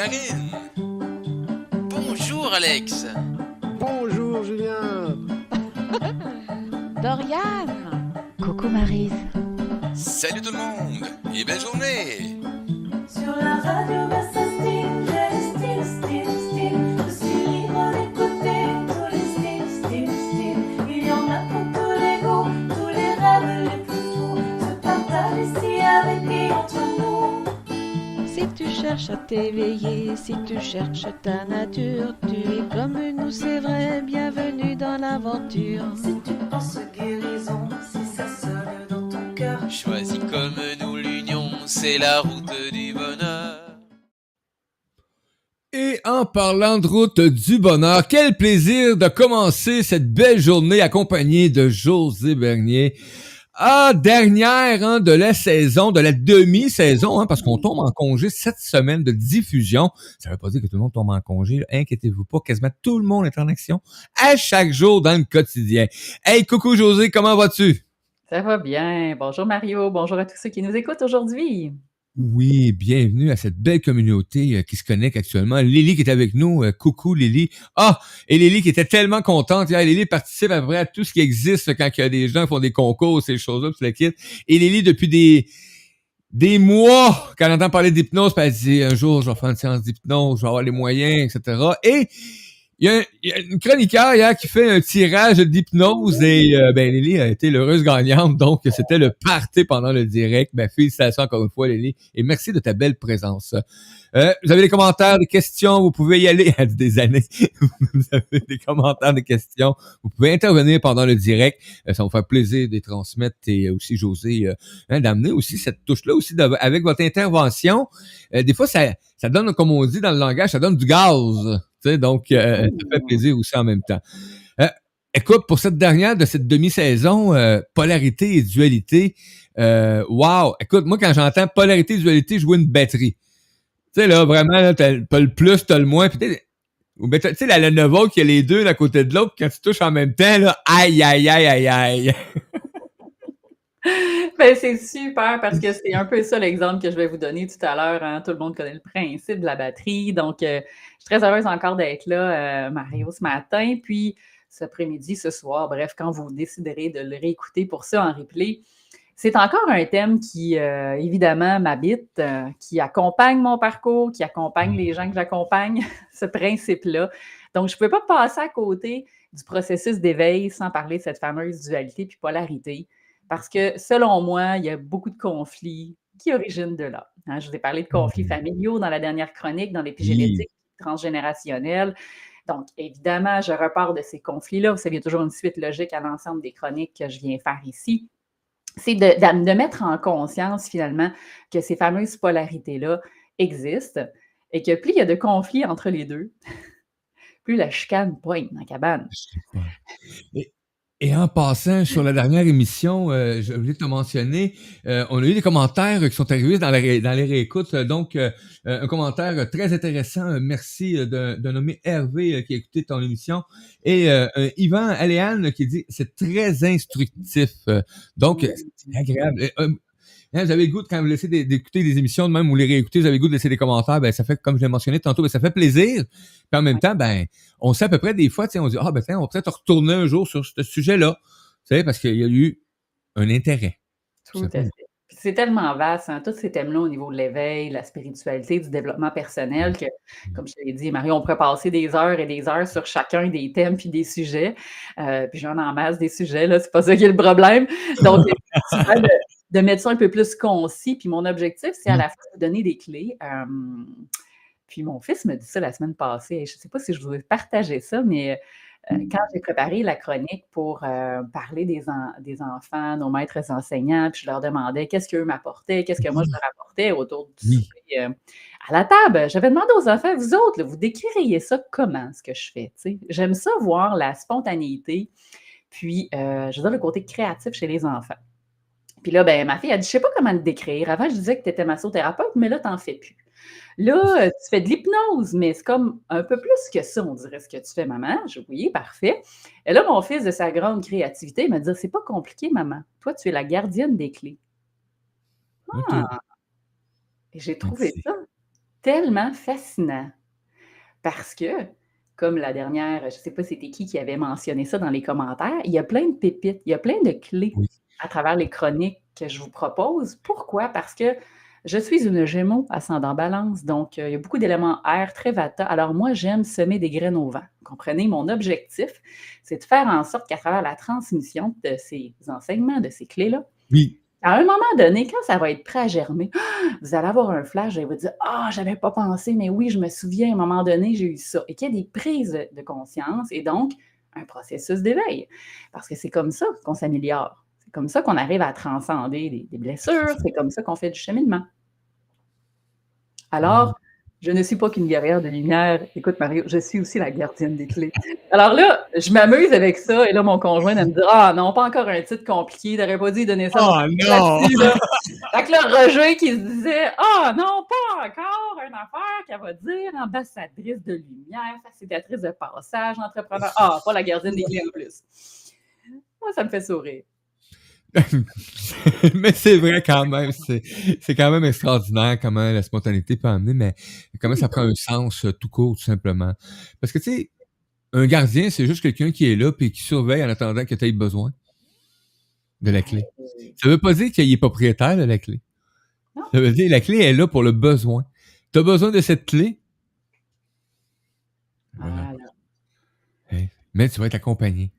Marine. Bonjour Alex. Bonjour Julien. Dorian. Coucou Marise. Salut tout le monde et belle journée. Sur la radio, cherches à t'éveiller, si tu cherches ta nature, tu es comme nous, c'est vrai, bienvenue dans l'aventure. Si tu penses guérison, si ça sonne dans ton cœur. Choisis comme nous l'union, c'est la route du bonheur. Et en parlant de route du bonheur, quel plaisir de commencer cette belle journée accompagnée de José Bernier. Ah, dernière hein, de la saison, de la demi-saison, hein, parce qu'on tombe en congé cette semaine de diffusion. Ça veut pas dire que tout le monde tombe en congé, là. inquiétez-vous pas, quasiment tout le monde est en action à chaque jour dans le quotidien. Hey, coucou José, comment vas-tu? Ça va bien. Bonjour Mario, bonjour à tous ceux qui nous écoutent aujourd'hui. Oui, bienvenue à cette belle communauté euh, qui se connecte actuellement. Lily qui est avec nous. euh, coucou Lily. Ah, et Lily qui était tellement contente. Lily participe à près à tout ce qui existe quand il y a des gens qui font des concours, ces choses-là, tu la quittes. Et Lily, depuis des des mois, quand elle entend parler d'hypnose, puis elle dit un jour, je vais faire une séance d'hypnose, je vais avoir les moyens, etc. Et il y, y a une chroniqueur hier qui fait un tirage d'hypnose et euh, ben Lily a été l'heureuse gagnante, donc c'était le party pendant le direct. Ben félicitations encore une fois Lily et merci de ta belle présence. Euh, vous avez des commentaires, des questions, vous pouvez y aller à des années. vous avez des commentaires, des questions, vous pouvez intervenir pendant le direct. Euh, ça va vous faire plaisir de les transmettre et aussi José euh, hein, d'amener aussi cette touche-là aussi avec votre intervention. Euh, des fois ça ça donne comme on dit dans le langage, ça donne du gaz. Sais, donc, euh, ça fait plaisir aussi en même temps. Euh, écoute, pour cette dernière de cette demi-saison, euh, polarité et dualité, euh, wow! Écoute, moi, quand j'entends polarité et dualité, je vois une batterie. Tu sais, là, vraiment, là, t'as t'as le plus, t'as le moins. Ben, tu sais, la Lenovo qui a les deux d'un côté de l'autre, quand tu touches en même temps, là, aïe, aïe, aïe, aïe, aïe. Ben, c'est super parce que c'est un peu ça l'exemple que je vais vous donner tout à l'heure. hein. Tout le monde connaît le principe de la batterie. Donc, euh, je suis très heureuse encore d'être là, euh, Mario, ce matin. Puis, cet après-midi, ce soir, bref, quand vous déciderez de le réécouter pour ça en replay. C'est encore un thème qui, euh, évidemment, m'habite, qui accompagne mon parcours, qui accompagne les gens que j'accompagne, ce principe-là. Donc, je ne pouvais pas passer à côté du processus d'éveil sans parler de cette fameuse dualité puis polarité. Parce que selon moi, il y a beaucoup de conflits qui originent de là. Hein, je vous ai parlé de conflits familiaux dans la dernière chronique, dans l'épigénétique transgénérationnelle. Donc, évidemment, je repars de ces conflits-là. Vous savez, il y a toujours une suite logique à l'ensemble des chroniques que je viens faire ici. C'est de, de- de mettre en conscience finalement que ces fameuses polarités-là existent et que plus il y a de conflits entre les deux, plus la chicane pointe dans la cabane. Et, et en passant, sur la dernière émission, euh, je voulais te mentionner, euh, on a eu des commentaires qui sont arrivés dans, la dans les réécoutes. Donc, euh, un commentaire très intéressant. Euh, Merci euh, d'un d'un nommé Hervé euh, qui a écouté ton émission. Et euh, Yvan Aléane qui dit c'est très instructif. Donc, c'est agréable. Hein, vous avez le goût, de- quand vous laissez d'écouter des émissions de même ou les réécouter, vous avez le goût de laisser des commentaires, ben ça fait, comme je l'ai mentionné tantôt, ben, ça fait plaisir. Puis en même temps, ben, on sait à peu près des fois, on dit, ah ben tiens, on va peut-être retourner un jour sur ce sujet-là. Vous savez, parce qu'il y a eu un intérêt. Tout à fait. Puis C'est tellement vaste, hein, tous ces thèmes-là au niveau de l'éveil, la spiritualité, du développement personnel, que, comme je l'ai dit, Marie, on pourrait passer des heures et des heures sur chacun des thèmes puis des sujets. Euh, puis j'en en masse des sujets, là, c'est pas ça qui est le problème. Donc, de mettre ça un peu plus concis. Puis mon objectif, c'est à la fois de donner des clés. euh, puis mon fils me dit ça la semaine passée. Je ne sais pas si je voulais partager ça, mais euh, quand j'ai préparé la chronique pour euh, parler des, en- des enfants, nos maîtres enseignants, puis je leur demandais qu'est-ce qu'eux m'apportaient, qu'est-ce que moi je leur apportais autour du Oui. souper, euh, à la table. J'avais demandé aux enfants, vous autres, là, vous décririez ça comment, ce que je fais? J'aime ça voir la spontanéité, puis je veux dire le côté créatif chez les enfants. Puis là, ben, ma fille a dit, je sais pas comment te décrire. Avant, je disais que tu étais massothérapeute, mais là, tu n'en fais plus. Là, tu fais de l'hypnose, mais c'est comme un peu plus que ça, on dirait, ce que tu fais, maman. Je oui, parfait. Et là, mon fils, de sa grande créativité, il m'a dit, c'est pas compliqué, maman. Toi, tu es la gardienne des clés. Ah! Et j'ai trouvé ça tellement fascinant. Parce que, comme la dernière, je ne sais pas c'était qui qui avait mentionné ça dans les commentaires, il y a plein de pépites, il y a plein de clés Oui. À travers les chroniques que je vous propose. Pourquoi? Parce que je suis une Gémeaux ascendant balance, donc euh, il y a beaucoup d'éléments air, très vata. Alors moi, j'aime semer des graines au vent. Comprenez, mon objectif, c'est de faire en sorte qu'à travers la transmission de ces enseignements, de ces clés-là, Oui. à un moment donné, quand ça va être prêt à germer, vous allez avoir un flash et vous dire Ah, j'avais pas pensé, mais oui, je me souviens, à un moment donné, j'ai eu ça. Et qu'il y a des prises de conscience et donc un processus d'éveil. Parce que c'est comme ça qu'on s'améliore. C'est comme ça qu'on arrive à transcender des, des blessures. C'est comme ça qu'on fait du cheminement. Alors, je ne suis pas qu'une guerrière de lumière. Écoute, Mario, je suis aussi la gardienne des clés. Alors là, je m'amuse avec ça. Et là, mon conjoint elle me dit Ah non, pas encore un titre compliqué. T'aurais pas dû donner ça. Oh non! là. Fait que là, Roger qui se disait Ah non, pas encore une affaire qu'elle va dire ambassadrice de lumière, facilitatrice de passage, entrepreneur. Ah, pas la gardienne des clés en plus. Moi, ça me fait sourire. mais c'est vrai quand même, c'est quand même extraordinaire comment la spontanéité peut amener, mais comment ça prend un sens euh, tout court, tout simplement. Parce que, tu sais, un gardien, c'est juste quelqu'un qui est là puis qui surveille en attendant que tu aies besoin de la clé. Ça veut pas dire qu'il est propriétaire de la clé. Ça veut dire que la clé est là pour le besoin. Tu as besoin de cette clé, Voilà. Voilà. mais tu vas être accompagné.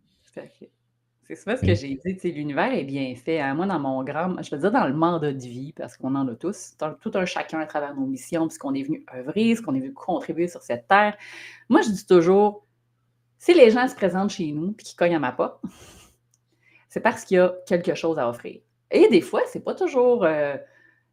C'est souvent ce que j'ai dit, tu sais, l'univers est bien fait. hein. Moi, dans mon grand, je veux dire dans le mandat de vie, parce qu'on en a tous, tout un chacun à travers nos missions, puis ce qu'on est venu œuvrer, ce qu'on est venu contribuer sur cette terre. Moi, je dis toujours, si les gens se présentent chez nous puis qu'ils cognent à ma porte, c'est parce qu'il y a quelque chose à offrir. Et des fois, c'est pas toujours euh,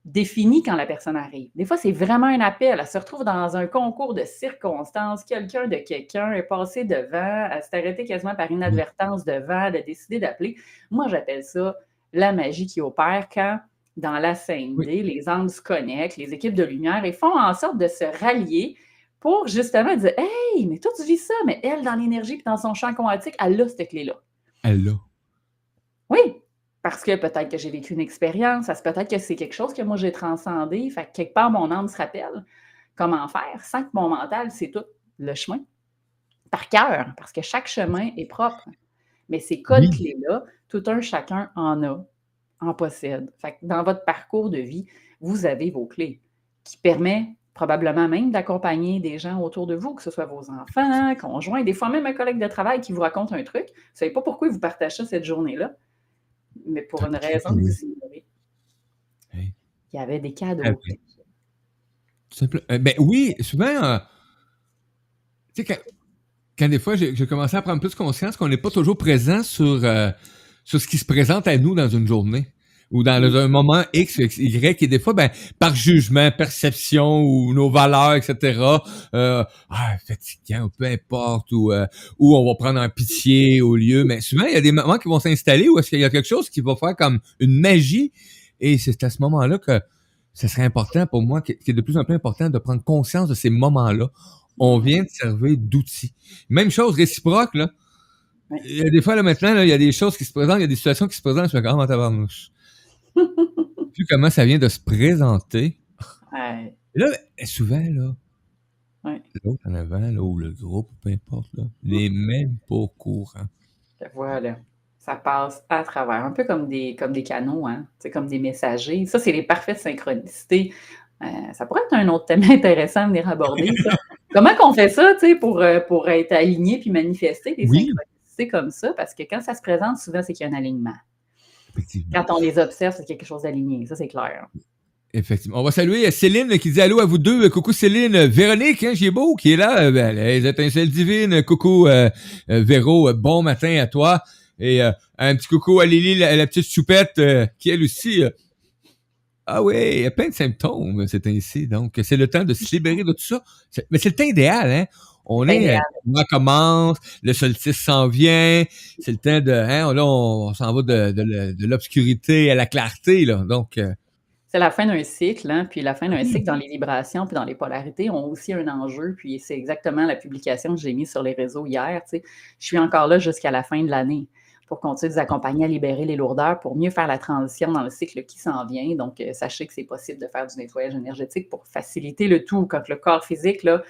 défini quand la personne arrive. Des fois, c'est vraiment un appel. Elle se retrouve dans un concours de circonstances. Quelqu'un de quelqu'un est passé devant, elle s'est arrêtée quasiment par inadvertance devant, elle a décidé d'appeler. Moi, j'appelle ça la magie qui opère quand, dans la 5D, les âmes se connectent, les équipes de lumière, et font en sorte de se rallier pour justement dire Hey, mais toi, tu vis ça, mais elle, dans l'énergie puis dans son champ quantique, elle a cette clé-là. Elle l'a. Oui, parce que peut-être que j'ai vécu une expérience, peut-être que c'est quelque chose que moi j'ai transcendé, fait que quelque part mon âme se rappelle comment faire sans que mon mental, c'est tout le chemin par cœur, parce que chaque chemin est propre. Mais ces codes Oui. clés-là, tout un chacun en a, en possède. Fait que dans votre parcours de vie, vous avez vos clés qui permettent probablement même d'accompagner des gens autour de vous, que ce soit vos enfants, conjoints, des fois même un collègue de travail qui vous raconte un truc. Vous ne savez pas pourquoi il vous partage ça cette journée-là, mais pour une raison que Oui. vous ignorez. Oui. Il y avait des cadeaux. Ah. Tout simple- euh, ben oui, souvent, euh, tu sais, quand, quand des fois j'ai j'ai commencé à prendre plus conscience qu'on n'est pas toujours présent sur, euh, sur ce qui se présente à nous dans une journée ou dans le- un moment X, Y, et des fois, ben, par jugement, perception ou nos valeurs, etc., euh, ah, fatigant, ou peu importe, ou, euh, ou on va prendre un pitié au lieu, mais souvent, il y a des moments qui vont s'installer où est-ce qu'il y a quelque chose qui va faire comme une magie, et c'est à ce moment-là que ce serait important pour moi, qui est de plus en plus important de prendre conscience de ces moments-là. On vient de servir d'outils. Même chose réciproque, là. Il y a des fois, là, maintenant, là, il y a des choses qui se présentent, il y a des situations qui se présentent, je me dis, ah, ma tabarnouche. Vu comment ça vient de se présenter. Ouais. Et là, souvent, là, Ouais. l'autre en avant, là, ou le groupe, peu importe, là, les mêmes pas au courant. Voilà. Ça passe à travers, un peu comme des, comme des canaux, hein? C'est comme des messagers. Ça, c'est les parfaites synchronicités. Euh, ça pourrait être un autre thème intéressant à venir aborder, ça. Comment qu'on fait ça, tu sais, pour, euh, pour être aligné puis manifester des Oui. synchronicités comme ça? Parce que quand ça se présente, souvent, c'est qu'il y a un alignement. Effectivement. Quand on les observe, c'est quelque chose d'aligné. Ça, c'est clair. Effectivement. On va saluer euh, Céline qui dit allô à vous deux. Coucou Céline. Euh, Véronique, hein, j'ai beau, qui est là. Euh, ben, les étincelles divines. Coucou euh, Véro. Bon matin à toi. Et euh, un petit coucou à Lily, la, la petite choupette, euh, qui elle aussi. ah oui, il y a plein de symptômes, c'est ainsi. Donc, c'est le temps de se libérer de tout ça. Mais c'est le temps idéal, hein? On est, Idéal. euh, on commence, le solstice s'en vient, c'est le temps de, hein, là, on, on s'en va de, de, le- de l'obscurité à la clarté, là. Donc, euh, C'est la fin d'un cycle, hein, puis la fin d'un cycle dans les vibrations puis dans les polarités ont aussi un enjeu, puis c'est exactement la publication que j'ai mise sur les réseaux hier. tu sais. Je suis encore là jusqu'à la fin de l'année. pour continuer de vous accompagner à libérer les lourdeurs pour mieux faire la transition dans le cycle qui s'en vient. Donc, euh, sachez que c'est possible de faire du nettoyage énergétique pour faciliter le tout quand le corps physique là,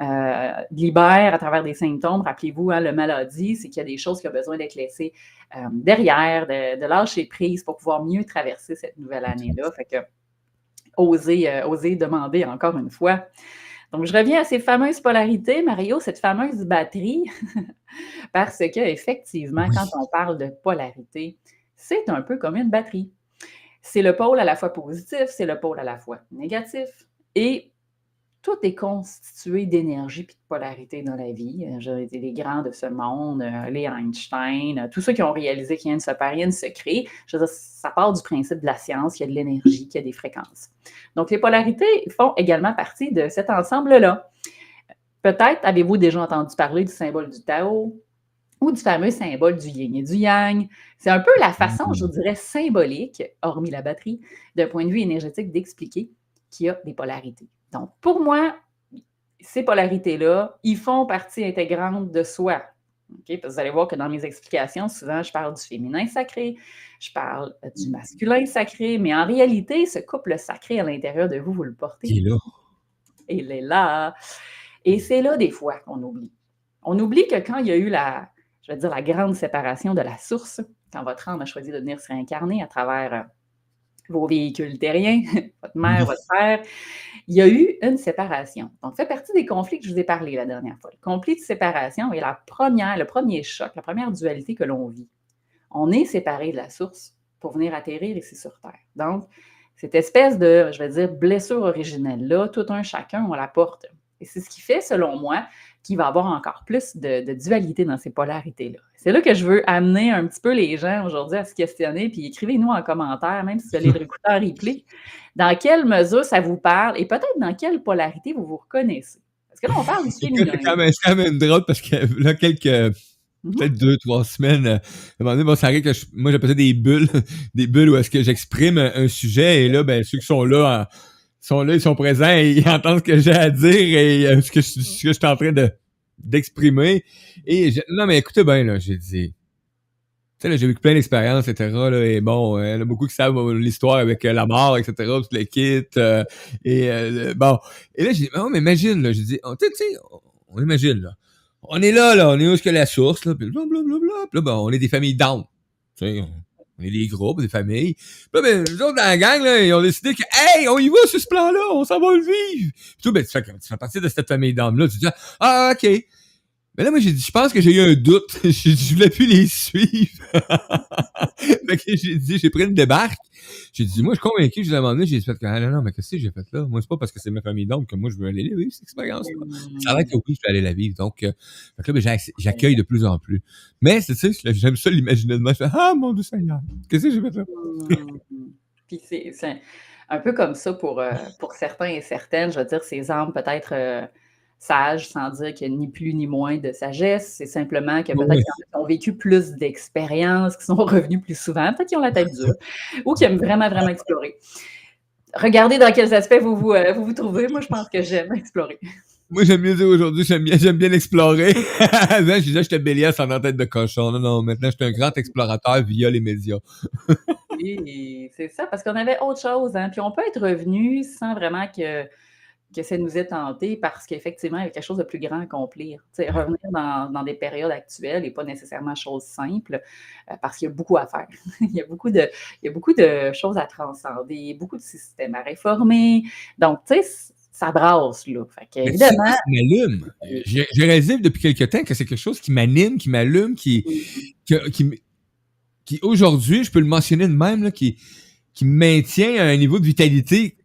euh, libère à travers des symptômes. Rappelez-vous, hein, le maladie, c'est qu'il y a des choses qui ont besoin d'être laissées euh, derrière, de, de, lâcher prise pour pouvoir mieux traverser cette nouvelle année-là. Fait que, euh, demander encore une fois. Donc, je reviens à ces fameuses polarités, Mario, cette fameuse batterie, parce que effectivement, Oui. quand on parle de polarité, c'est un peu comme une batterie. C'est le pôle à la fois positif, c'est le pôle à la fois négatif. Et tout est constitué d'énergie et de polarité dans la vie. Euh, J'ai été les grands de ce monde, euh, les Einstein, euh, tous ceux qui ont réalisé qu'il y a une a une se crée. Je veux dire, ça part du principe de la science, qu'il y a de l'énergie, qu'il y a des fréquences. Donc, les polarités font également partie de cet ensemble-là. Peut-être avez-vous déjà entendu parler du symbole du Tao ou du fameux symbole du yin et du yang. C'est un peu la façon, je vous dirais, symbolique, hormis la batterie, d'un point de vue énergétique, d'expliquer qu'il y a des polarités. Donc, pour moi, ces polarités-là, ils font partie intégrante de soi. OK? Parce que vous allez voir que dans mes explications, souvent, je parle du féminin sacré, je parle euh, du masculin sacré, mais en réalité, ce couple sacré à l'intérieur de vous, vous le portez. Il est là. Il est là. Et c'est là des fois qu'on oublie. On oublie que quand il y a eu la, je vais dire, la grande séparation de la source, quand votre âme a choisi de venir se réincarner à travers euh, vos véhicules terriens, votre mère, votre père, il y a eu une séparation. Donc, fait partie des conflits que je vous ai parlé la dernière fois. Le conflit de séparation est la première, le premier choc, la première dualité que l'on vit. On est séparé de la source pour venir atterrir ici sur Terre. Donc, cette espèce de, je vais dire, blessure originelle-là, tout un chacun, on la porte. Et c'est ce qui fait, selon moi, qu'il va avoir encore plus de, de dualité dans ces polarités-là. C'est là que je veux amener un petit peu les gens aujourd'hui à se questionner, puis écrivez-nous en commentaire, même si vous allez le réécouter en replay, dans quelle mesure ça vous parle et peut-être dans quelle polarité vous vous reconnaissez. Parce que là, on parle du féminin. C'est quand, quand même drôle parce que là, quelques, Mhm. peut-être deux, trois semaines, euh, à un moment donné, bon, ça arrive que je- moi, j'appelle ça des bulles, des bulles où est-ce que j'exprime un, un sujet et là, ben, ceux qui sont là, en- sont là, ils sont présents et ils entendent ce que j'ai à dire et euh, ce que, je- ce que je suis en train de, d'exprimer. Et non, mais écoutez bien, là, j'ai dit, tu sais, j'ai vécu plein d'expériences, etc., là, et bon, euh, il y en a beaucoup qui savent euh, l'histoire avec euh, la mort, etc., tout le kit, euh, et le- bon. Et là, j'ai dit, oh, mais imagine, là, j'ai dit, tu sais, tu on, imagine, là. On est là, là, on est où est-ce que la source, là, puis blablabla, puis là, ben, on est des familles down. Tu sais, on est des groupes, des familles. Puis là, ben, nous autres, dans la gang, là, ils ont décidé que, hey, on y va sur ce plan-là, on s'en va le vivre. Puis toi, ben, tu fais, tu fais partie de cette famille down-là, tu dis, ah, ok. Mais là, moi, j'ai dit, je pense que j'ai eu un doute. je voulais plus les suivre. fait que j'ai dit, j'ai pris une débarque. J'ai dit, moi, je suis convaincu, je lui ai demandé, j'ai fait, ah, non, non, mais qu'est-ce que j'ai fait là? Moi, c'est pas parce que c'est ma famille d'hommes que moi, je veux aller vivre cette expérience. Ça a l'air que oui, je vais aller la vivre. Donc, euh, fait que là, ben, j'ac- j'accueille de plus en plus. Mais, c'est tu sais, j'aime ça l'imaginer de moi. Je fais, ah, mon Dieu Seigneur, qu'est-ce que j'ai fait là? Puis c'est c'est un peu comme ça pour, euh, pour certains et certaines. Je veux dire, ces âmes peut-être euh, sages, sans dire qu'il y a ni plus ni moins de sagesse. C'est simplement que peut-être Oui. qu'il y en a qui ont vécu plus d'expériences, qui sont revenus plus souvent, peut-être qu'ils ont la tête dure, ou qui aiment vraiment, vraiment explorer. Regardez dans quels aspects vous vous, euh, vous, vous trouvez. Moi, je pense que j'aime explorer. Moi, j'aime mieux dire aujourd'hui, j'aime bien, j'aime bien explorer. Avant, je disais, j'étais Bélias en tête de cochon. Non, non, maintenant, je suis un grand explorateur via les médias. Oui, c'est ça, parce qu'on avait autre chose. Hein? Puis on peut être revenu sans vraiment que, que ça nous ait tenté, parce qu'effectivement, il y a quelque chose de plus grand à accomplir. Tu sais, revenir dans, dans des périodes actuelles n'est pas nécessairement chose simple, euh, parce qu'il y a beaucoup à faire. il, y a beaucoup de, il y a beaucoup de choses à transcender, beaucoup de systèmes à réformer. Donc, tu sais, ça brasse, là. Fait que, évidemment. m'allume? J'ai réalisé depuis quelque temps que c'est quelque chose qui m'anime, qui m'allume, qui, aujourd'hui, je peux le mentionner de même, là, qui, qui maintient un niveau de vitalité.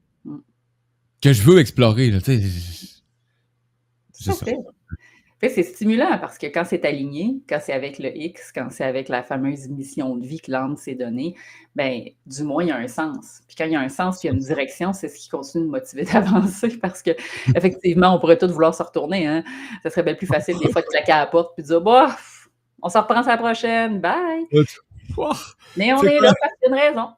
Que je veux explorer. Là, tu sais. c'est à ça. C'est stimulant parce que quand c'est aligné, quand c'est avec le X, quand c'est avec la fameuse mission de vie que l'âme s'est donnée, ben, du moins, il y a un sens. Puis quand il y a un sens, puis il y a une direction, c'est ce qui continue de motiver d'avancer parce que, effectivement, on pourrait tous vouloir se retourner. Hein? Ça serait bien plus facile des fois de claquer à la porte puis de dire, bah, on se reprend sur la prochaine, bye. Mais on C'est est quoi? là parce qu'il y a une raison.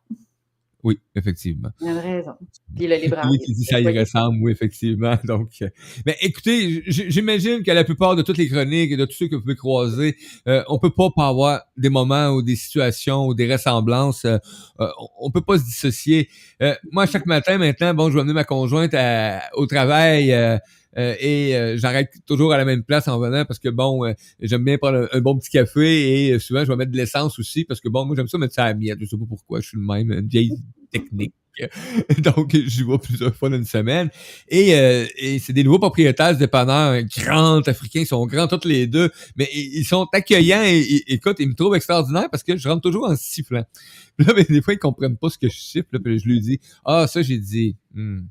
Oui, effectivement. Il y a raison. Puis le libre Oui, arbitre. qui dit ça y Oui. ressemble, oui, effectivement. Donc, euh, mais écoutez, j'imagine que la plupart de toutes les chroniques et de tous ceux que vous pouvez croiser, euh, on peut pas pas avoir des moments ou des situations ou des ressemblances. euh, euh, on- peut pas se dissocier. Euh, moi, chaque matin, maintenant, bon, je vais amener ma conjointe à- au travail. Euh, et euh, j'arrête toujours à la même place en venant parce que bon, euh, j'aime bien prendre un, bon petit café et euh, souvent je vais mettre de l'essence aussi parce que bon, moi j'aime ça mettre ça à la miette. Je sais pas pourquoi, je suis le même, une vieille technique. Donc, j'y vais plusieurs fois dans une semaine. Et, euh, et c'est des nouveaux propriétaires dépanneurs, grands africains, ils sont grands tous les deux, mais ils sont accueillants et, écoute, ils me trouvent extraordinaire parce que je rentre toujours en sifflant. Là, mais des fois, ils comprennent pas ce que je siffle, puis je lui dis, ah, ça, j'ai dit, hmm.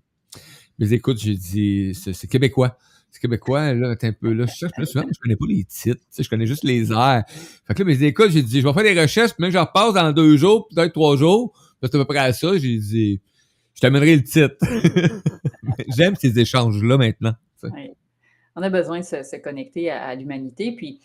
Mais écoute, j'ai dit, c'est québécois. C'est québécois, là, un peu là. Je cherche, là, souvent, je connais pas les titres, je connais juste les airs. Fait que là, mais écoute, j'ai dit, je vais faire des recherches, puis même je repasse dans deux jours, peut-être trois jours. C'est à peu près à ça, j'ai dit, je t'amènerai le titre. J'aime ces échanges-là maintenant. On a besoin de se, connecter à l'humanité. Puis,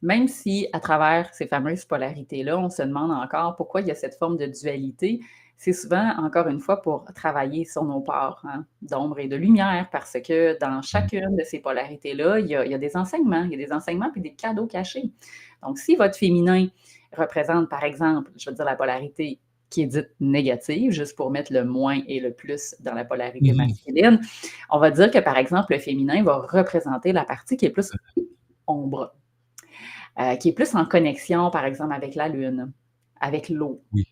même si à travers ces fameuses polarités-là, on se demande encore pourquoi il y a cette forme de dualité, c'est souvent, encore une fois, pour travailler sur nos parts hein, d'ombre et de lumière, parce que dans chacune de ces polarités-là, il y, a, il y a des enseignements, il y a des enseignements puis des cadeaux cachés. Donc, si votre féminin représente, par exemple, je veux dire la polarité qui est dite négative, juste pour mettre le moins et le plus dans la polarité masculine, on va dire que, par exemple, le féminin va représenter la partie qui est plus ombre, euh, qui est plus en connexion, par exemple, avec la Lune, avec l'eau, Oui.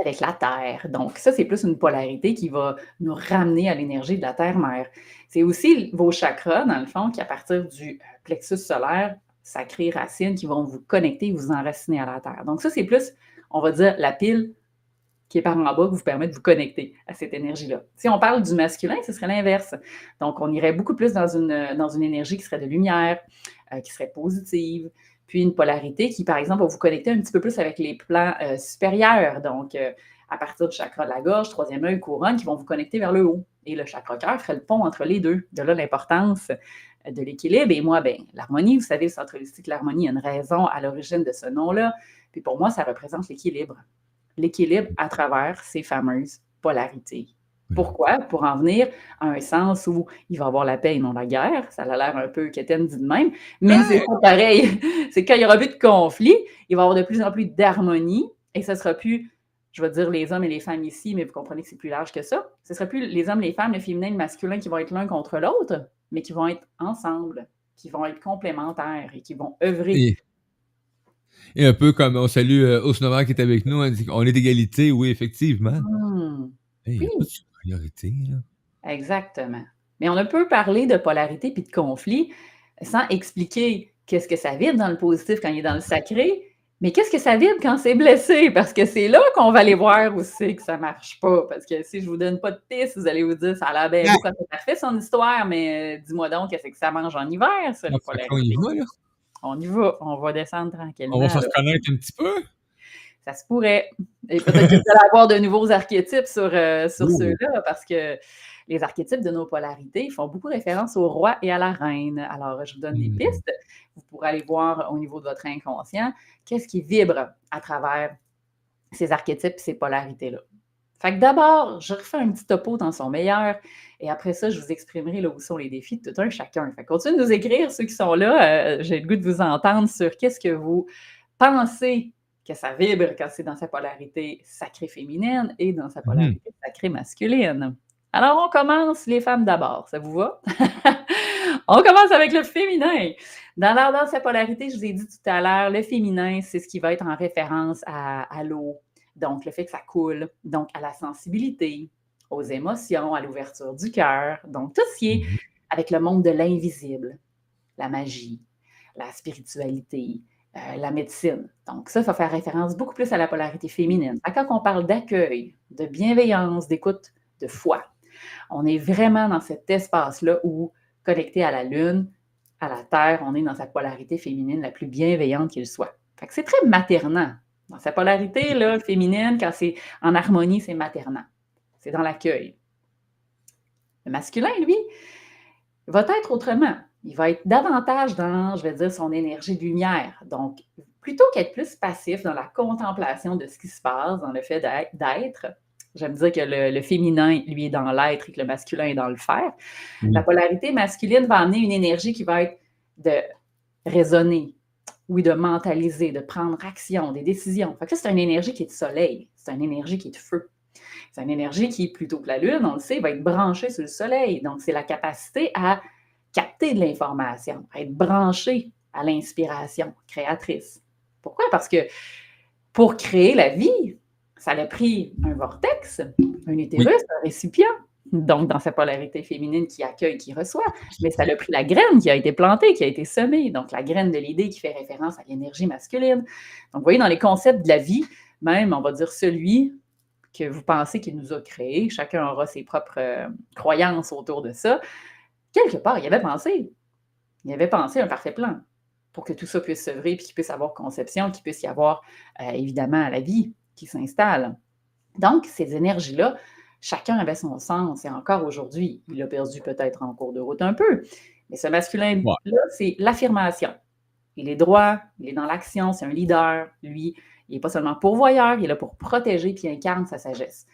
Avec la Terre. Donc, ça, c'est plus une polarité qui va nous ramener à l'énergie de la Terre-mère. C'est aussi vos chakras, dans le fond, qui, à partir du plexus solaire, sacré racines, qui vont vous connecter, vous enraciner à la Terre. Donc, ça, c'est plus, on va dire, la pile qui est par en bas, qui vous permet de vous connecter à cette énergie-là. Si on parle du masculin, ce serait l'inverse. Donc, on irait beaucoup plus dans une, dans une énergie qui serait de lumière, euh, qui serait positive, puis une polarité qui, par exemple, va vous connecter un petit peu plus avec les plans euh, supérieurs. Donc, euh, à partir du chakra de la gorge, troisième œil, couronne, qui vont vous connecter vers le haut. Et le chakra cœur ferait le pont entre les deux. De là, l'importance euh, de l'équilibre. Et moi, ben, l'harmonie, vous savez, le centre holistique, l'harmonie, a une raison à l'origine de ce nom-là. Puis pour moi, ça représente l'équilibre. L'équilibre à travers ces fameuses polarités. Pourquoi? Pour en venir à un sens où il va y avoir la paix et non la guerre. Ça a l'air un peu quétaine dit de même, mais c'est pas pareil. c'est quand il y aura plus de conflit, il va y avoir de plus en plus d'harmonie et ce sera plus, je vais dire les hommes et les femmes ici, mais vous comprenez que c'est plus large que ça. Ce sera plus les hommes, les femmes, le féminin, le masculin qui vont être l'un contre l'autre, mais qui vont être ensemble, qui vont être complémentaires et qui vont œuvrer. Et, et un peu comme on salue euh, Osnovar qui est avec nous, on dit qu'on est d'égalité, oui, effectivement. Hey, Oui. Supériorité, là. Exactement. Mais on ne peut parler de polarité puis de conflit sans expliquer qu'est-ce que ça vibre dans le positif quand il est dans le sacré, mais qu'est-ce que ça vibre quand c'est blessé? Parce que c'est là qu'on va aller voir aussi que ça ne marche pas. Parce que si je ne vous donne pas de piste, vous allez vous dire ça a l'air bien beau quand c'est parfait son histoire, mais euh, dis-moi donc qu'est-ce que ça mange en hiver, ça, Donc, fait qu'on y va, là. On y va, on va descendre tranquillement. On va se reconnaître un petit peu. Ça se pourrait. Et peut-être que vous allez avoir de nouveaux archétypes sur, euh, sur ceux-là, parce que les archétypes de nos polarités font beaucoup référence au roi et à la reine. Alors, je vous donne des Mm. pistes. Vous pourrez aller voir au niveau de votre inconscient qu'est-ce qui vibre à travers ces archétypes et ces polarités-là. Fait que d'abord, je refais un petit topo dans son meilleur et après ça, je vous exprimerai là où sont les défis de tout un chacun. Fait que continuez de nous écrire, ceux qui sont là. euh, J'ai le goût de vous entendre sur qu'est-ce que vous pensez que ça vibre quand c'est dans sa polarité sacrée féminine et dans sa polarité sacrée masculine. Alors, on commence les femmes d'abord, ça vous va? on commence avec le féminin. Dans l'ordre dans sa polarité, je vous ai dit tout à l'heure, le féminin, c'est ce qui va être en référence à, à l'eau, donc le fait que ça coule, donc à la sensibilité, aux émotions, à l'ouverture du cœur, donc tout ce qui est Mhm. avec le monde de l'invisible, la magie, la spiritualité, euh, la médecine. Donc ça, ça faire référence beaucoup plus à la polarité féminine. Quand on parle d'accueil, de bienveillance, d'écoute, de foi, on est vraiment dans cet espace-là où, connecté à la Lune, à la Terre, on est dans sa polarité féminine la plus bienveillante qu'il soit. Fait que c'est très maternant. Dans sa polarité féminine, quand c'est en harmonie, c'est maternant. C'est dans l'accueil. Le masculin, lui, va être autrement. Il va être davantage dans, je vais dire, son énergie de lumière. Donc, plutôt qu'être plus passif dans la contemplation de ce qui se passe, dans le fait d'être- J'aime dire que le, le féminin, lui, est dans l'être et que le masculin est dans le faire. Mm. La polarité masculine va amener une énergie qui va être de raisonner, oui, de mentaliser, de prendre action, des décisions. Fait que ça, c'est une énergie qui est de soleil, c'est une énergie qui est de feu. C'est une énergie qui, plutôt que la Lune, on le sait, va être branchée sur le soleil. Donc, c'est la capacité à capter de l'information, être branché à l'inspiration créatrice. Pourquoi? Parce que pour créer la vie, ça a pris un vortex, un utérus, un récipient, donc dans sa polarité féminine qui accueille, qui reçoit, mais ça a pris la graine qui a été plantée, qui a été semée, donc la graine de l'idée qui fait référence à l'énergie masculine. Donc, vous voyez, dans les concepts de la vie, même, on va dire celui que vous pensez qu'il nous a créé, chacun aura ses propres euh, croyances autour de ça, quelque part, il avait pensé. Il avait pensé un parfait plan pour que tout ça puisse s'œuvrer, puis qu'il puisse avoir conception, qu'il puisse y avoir euh, évidemment la vie qui s'installe. Donc, ces énergies-là, chacun avait son sens, et encore aujourd'hui, il a perdu peut-être en cours de route un peu. Mais ce masculin-là, c'est l'affirmation. Il est droit, il est dans l'action, c'est un leader. Lui, il n'est pas seulement pourvoyeur, il est là pour protéger, puis incarne sa sagesse.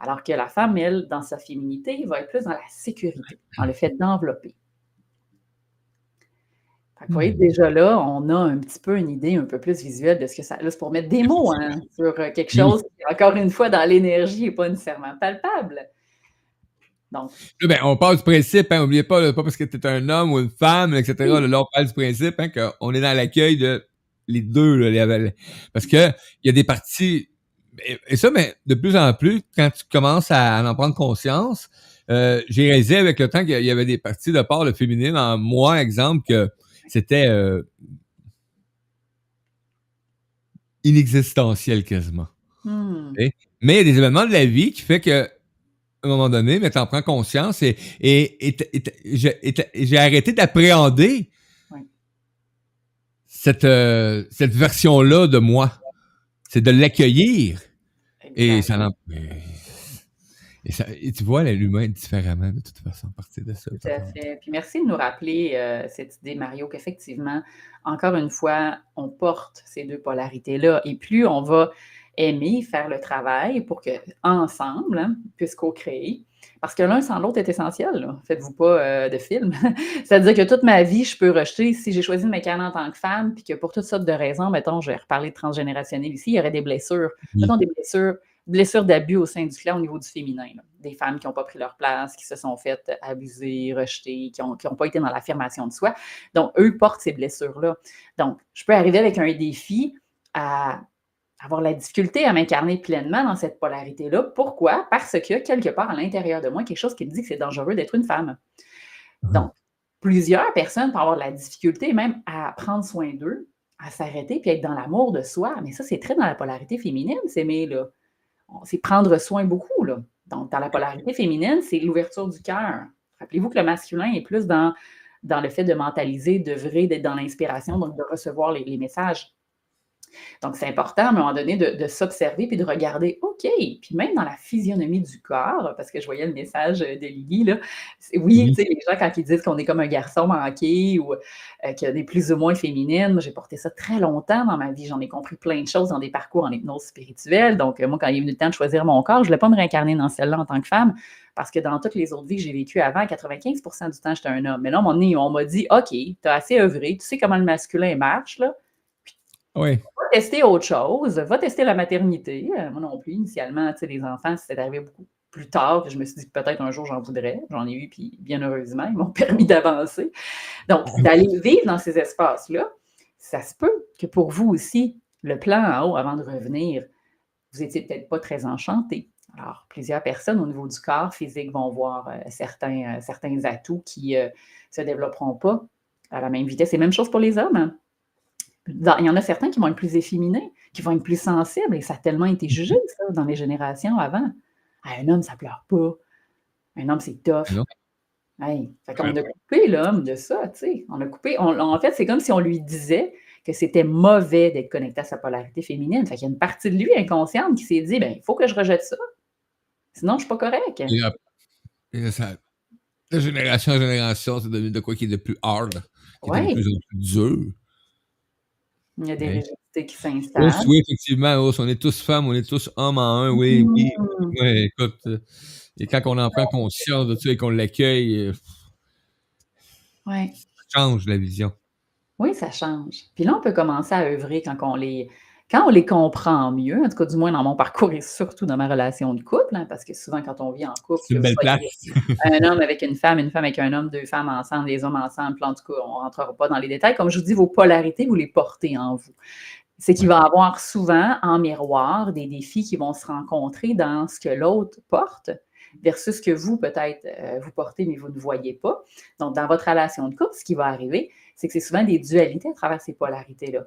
Alors que la femme, elle, dans sa féminité, va être plus dans la sécurité, dans le fait d'envelopper. Vous voyez, déjà là, on a un petit peu une idée un peu plus visuelle de ce que ça. Là, c'est pour mettre des mots hein, sur euh, quelque chose qui, encore une fois, dans l'énergie, n'est pas nécessairement palpable. Donc, Là, ben, on parle du principe, hein, n'oubliez pas, là, pas parce que tu es un homme ou une femme, etc. Là, là, on parle du principe hein, qu'on est dans l'accueil de les deux. Là, les- parce que il y a des parties. Et, et ça, mais de plus en plus, quand tu commences à, à en prendre conscience, euh, j'ai réalisé avec le temps qu'il y avait des parties de part le féminin en moi, exemple, que c'était euh, inexistentiel quasiment. hmm, Mais il y a des événements de la vie qui fait que à un moment donné, mais t'en prends conscience et, j'ai arrêté d'appréhender Ouais. cette, euh, cette version-là de moi. C'est de l'accueillir. Et ça et, ça- et tu vois l'humain différemment de toute façon à partir de ça. Tout à fait. Puis merci de nous rappeler euh, cette idée, Mario, qu'effectivement, encore une fois, on porte ces deux polarités-là. Et plus on va aimer faire le travail pour que ensemble, hein, puisse co-créer. Parce que l'un sans l'autre est essentiel. Faites-vous pas euh, de film. C'est-à-dire que toute ma vie, je peux rejeter, si j'ai choisi de m'incarner en tant que femme, puis que pour toutes sortes de raisons, mettons, je vais reparler de transgénérationnel ici, il y aurait des blessures. Oui. Mettons des blessures, blessures d'abus au sein du clan au niveau du féminin. là. Des femmes qui n'ont pas pris leur place, qui se sont faites abuser, rejeter, qui n'ont qui ont pas été dans l'affirmation de soi. Donc, eux portent ces blessures-là. Donc, je peux arriver avec un défi à avoir la difficulté à m'incarner pleinement dans cette polarité-là. Pourquoi? Parce que quelque part à l'intérieur de moi, quelque chose qui me dit que c'est dangereux d'être une femme. Donc, plusieurs personnes peuvent avoir de la difficulté même à prendre soin d'eux, à s'arrêter puis être dans l'amour de soi. Mais ça, c'est très dans la polarité féminine, s'aimer-là. On- C'est prendre soin beaucoup, là. Donc, dans la polarité féminine, c'est l'ouverture du cœur. Rappelez-vous que le masculin est plus dans, dans le fait de mentaliser, d'œuvrer, d'être dans l'inspiration, donc de recevoir les, les messages. Donc, c'est important à un moment donné de, de s'observer puis de regarder, OK, puis même dans la physionomie du corps, parce que je voyais le message de Lily, là, oui, Oui. tu sais, les gens, quand ils disent qu'on est comme un garçon manqué ou euh, qu'il y a des plus ou moins féminines, moi, j'ai porté ça très longtemps dans ma vie. J'en ai compris plein de choses dans des parcours en hypnose spirituelle. Donc, euh, moi, quand il est venu le temps de choisir mon corps, je ne voulais pas me réincarner dans celle-là en tant que femme, parce que dans toutes les autres vies que j'ai vécues avant, 95% du temps, j'étais un homme. Mais là, on m'a dit, OK, tu as assez œuvré, tu sais comment le masculin marche, là, Oui. va tester autre chose, va tester la maternité. Euh, moi non plus, initialement, tu sais, les enfants, c'est arrivé beaucoup plus tard, puis je me suis dit que peut-être un jour j'en voudrais. J'en ai eu, puis bien heureusement, ils m'ont permis d'avancer. Donc, d'aller vivre dans ces espaces-là, ça se peut que pour vous aussi, le plan en haut, avant de revenir, vous étiez peut-être pas très enchanté. Alors, plusieurs personnes au niveau du corps physique vont voir euh, certains, euh, certains atouts qui ne se développeront pas à la même vitesse. Et même chose pour les hommes. hein. Dans- il y en a certains qui vont être plus efféminés, qui vont être plus sensibles, et ça a tellement été jugé, ça, dans les générations avant. Ah, un homme, ça pleure pas. Un homme, c'est tough. Non. Hey, fait qu'on a coupé l'homme de ça, tu sais. On a coupé. on- en fait, c'est comme si on lui disait que c'était mauvais d'être connecté à sa polarité féminine. Fait qu'il y a une partie de lui inconsciente qui s'est dit, ben, il faut que je rejette ça. Sinon, je suis pas correct. Et, ça- de génération en génération, c'est devenu de quoi qui est de plus hard, qui est de plus en plus dur. Il y a des tu sais, qui Oups, s'installe. oui, effectivement, oups, on est tous femmes, on est tous hommes en un, oui, oui. Mmh. Ouais, écoute, euh, et quand on en prend conscience de ça et qu'on l'accueille, euh, Ouais. ça change la vision. Oui, ça change. Puis là, on peut commencer à œuvrer quand on les quand on les comprend mieux, en tout cas, du moins dans mon parcours et surtout dans ma relation de couple, hein, parce que souvent, quand on vit en couple, une belle place. un homme avec une femme, une femme avec un homme, deux femmes ensemble, des hommes ensemble, en tout cas, on ne rentrera pas dans les détails. Comme je vous dis, vos polarités, vous les portez en vous. C'est qu'il va y avoir souvent en miroir des défis qui vont se rencontrer dans ce que l'autre porte versus ce que vous, peut-être, euh, vous portez, mais vous ne voyez pas. Donc, dans votre relation de couple, ce qui va arriver, c'est que c'est souvent des dualités à travers ces polarités-là.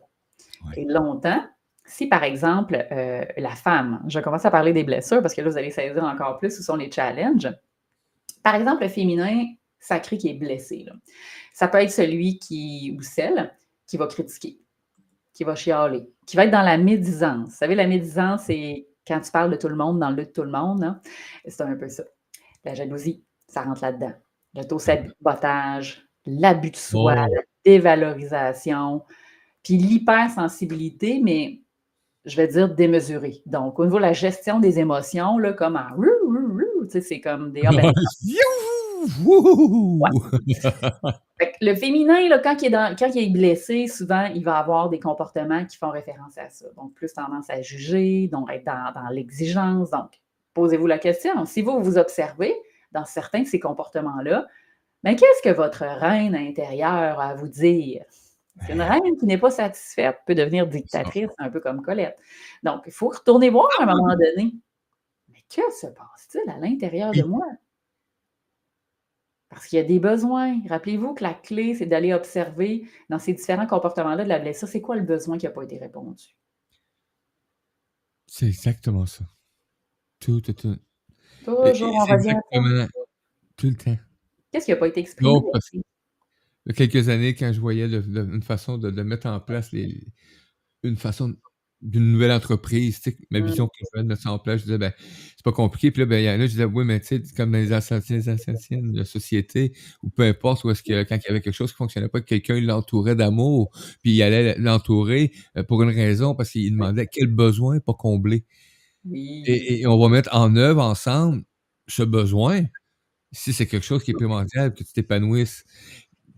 Ouais. Et longtemps, si par exemple, euh, la femme, je commence à parler des blessures parce que là, vous allez saisir encore plus où sont les challenges. Par exemple, le féminin sacré qui est blessé, là. ça peut être celui qui, ou celle qui va critiquer, qui va chialer, qui va être dans la médisance. Vous savez, la médisance, c'est quand tu parles de tout le monde dans le de tout le monde, hein, c'est un peu ça. La jalousie, ça rentre là-dedans. L'auto-sabotage, l'abus de soi, Oh. la dévalorisation, puis l'hypersensibilité, mais je vais dire démesurée. Donc, au niveau de la gestion des émotions, là, comme en c'est comme des ah ben, que le féminin, là, quand, il est dans- quand il est blessé, souvent, il va avoir des comportements qui font référence à ça. Donc, plus tendance à juger, donc être dans, dans l'exigence. Donc, posez-vous la question. Si vous vous observez dans certains de ces comportements-là, mais qu'est-ce que votre reine intérieure a à vous dire? Parce qu'une reine qui n'est pas satisfaite peut devenir dictatrice, un peu comme Colette. Donc, il faut retourner voir à un moment donné. Mais que se passe-t-il à l'intérieur de moi? Parce qu'il y a des besoins. Rappelez-vous que la clé, c'est d'aller observer dans ces différents comportements-là de la blessure, c'est quoi le besoin qui n'a pas été répondu? C'est exactement ça. Tout, tout, tout. Toujours, on c'est revient à tout le temps. Qu'est-ce qui n'a pas été exprimé? Non, parce? Il y a quelques années, quand je voyais le- le- une façon de, de mettre en place les, une façon d'une nouvelle entreprise, tu sais, ma vision que je voulais de mettre ça en place, je disais, ben, c'est pas compliqué. Puis là, ben, il y en a, je disais, oui, mais tu sais, comme dans les anciennes, anciennes de société, ou peu importe, où est-ce que quand il y avait quelque chose qui fonctionnait pas, que quelqu'un l'entourait d'amour, puis il allait l'entourer euh, pour une raison, parce qu'il demandait quel besoin pas comblé. Oui. Et, et on va mettre en œuvre ensemble ce besoin, si c'est quelque chose qui est primordial, que tu t'épanouisses.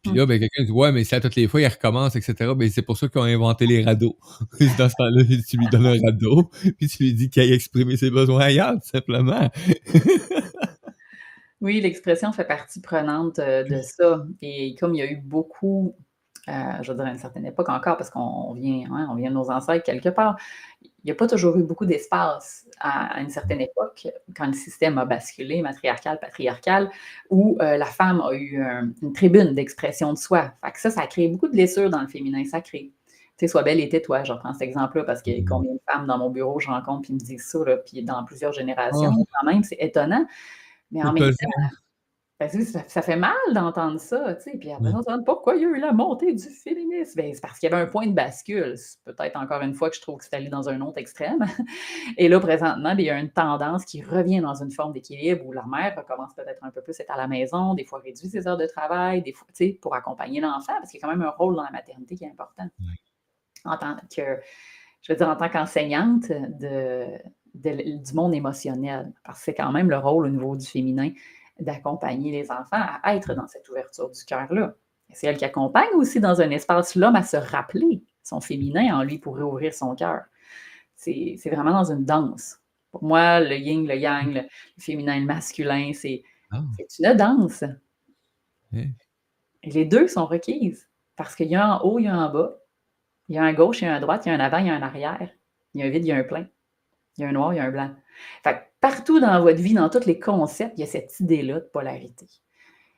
Puis Mm. là, ben, quelqu'un dit Ouais, mais ça, toutes les fois, il recommence, etc. Ben, c'est pour ça qu'ils ont inventé les radeaux. Dans ce temps-là, tu lui donnes un radeau, puis tu lui dis qu'il aille exprimer ses besoins ailleurs, tout simplement. Oui, l'expression fait partie prenante euh, de ça. Et comme il y a eu beaucoup, euh, je veux dire à une certaine époque encore, parce qu'on vient, hein, on vient de nos ancêtres quelque part, il n'y a pas toujours eu beaucoup d'espace à, à une certaine époque, quand le système a basculé, matriarcal, patriarcal, où euh, la femme a eu un- une tribune d'expression de soi. Fait que ça, ça a créé beaucoup de blessures dans le féminin sacré. Tu sais, sois belle et tais-toi, je reprends cet exemple-là parce que combien de femmes dans mon bureau je rencontre puis me disent ça, là, puis dans plusieurs générations, Oh. quand même, c'est étonnant. Mais en même temps, ben, ça, ça fait mal d'entendre ça, tu sais. Puis après, on se demande pourquoi il y a eu la montée du féminisme. Ben, c'est parce qu'il y avait un point de bascule. C'est peut-être encore une fois que je trouve que c'est allé dans un autre extrême. Et là, présentement, ben, il y a une tendance qui revient dans une forme d'équilibre où la mère recommence peut-être un peu plus à être à la maison, des fois réduit ses heures de travail, des fois, tu sais, pour accompagner l'enfant, parce qu'il y a quand même un rôle dans la maternité qui est important. En tant que, je veux dire, en tant qu'enseignante de, de- du monde émotionnel, parce que c'est quand même le rôle au niveau du féminin d'accompagner les enfants à être dans cette ouverture du cœur-là. C'est elle qui accompagne aussi dans un espace l'homme à se rappeler son féminin en lui pour réouvrir son cœur. C'est vraiment dans une danse. Pour moi, le yin, le yang, le, le féminin, le masculin, c'est Ah. une danse. Et les deux sont requises. Parce qu'il y a un haut, il y a un en bas. Il y a un gauche, il y a un droite, il y a un avant, il y a un arrière. Il y a un vide, il y a un plein. Il y a un noir, il y a un blanc. Fait que partout dans votre vie, dans tous les concepts, il y a cette idée-là de polarité.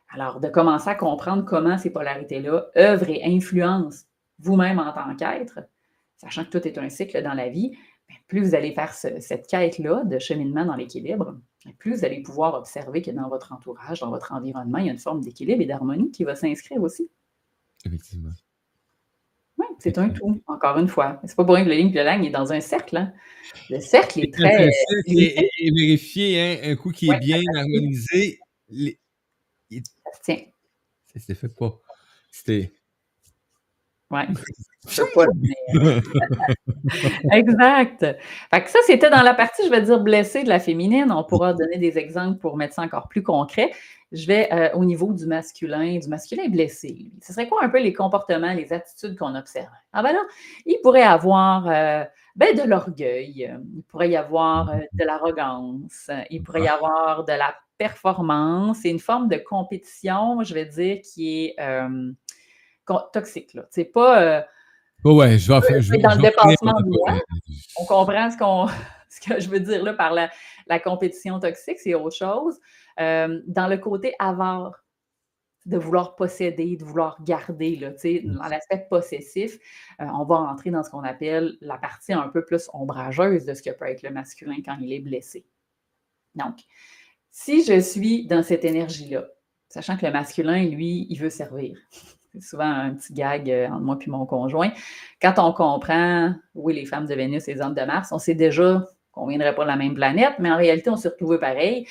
Alors, de commencer à comprendre comment ces polarités-là œuvrent et influencent vous-même en tant qu'être, sachant que tout est un cycle dans la vie, ben, plus vous allez faire ce- cette quête-là de cheminement dans l'équilibre, ben, plus vous allez pouvoir observer que dans votre entourage, dans votre environnement, il y a une forme d'équilibre et d'harmonie qui va s'inscrire aussi. Effectivement. Oui, c'est un tout, encore une fois. C'est pas pour rien que le yin et le lang est dans un cercle. hein. Le cercle est très. Et, et- vérifier, hein, un coup qui est bien harmonisé, les- ça se tient. fait pas. C'était. Mais- exact. Fait que ça, c'était dans la partie, je vais dire, blessée de la féminine. On pourra donner des exemples pour mettre ça encore plus concret. Je vais euh, au niveau du masculin, du masculin blessé. Ce serait quoi un peu les comportements, les attitudes qu'on observe? Ah ben là, il pourrait avoir euh, ben, de l'orgueil, il pourrait y avoir euh, de l'arrogance, il pourrait y avoir de la performance et une forme de compétition, je vais dire, qui est euh, toxique. là. C'est pas... euh, ouais, je vais faire. Je, c'est dans je le vais finir dépassement par- de moi. on comprend ce, qu'on, ce que je veux dire là par la, la compétition toxique, c'est autre chose. Euh, dans le côté avare, de vouloir posséder, de vouloir garder, là, tu sais, dans l'aspect possessif, euh, on va entrer dans ce qu'on appelle la partie un peu plus ombrageuse de ce que peut être le masculin quand il est blessé. Donc, si je suis dans cette énergie-là, sachant que le masculin, lui, il veut servir. Souvent un petit gag euh, entre moi et mon conjoint. Quand on comprend, oui, les femmes de Vénus et les hommes de Mars, on sait déjà qu'on ne viendrait pas de la même planète, mais en réalité, on s'est retrouvés pareil,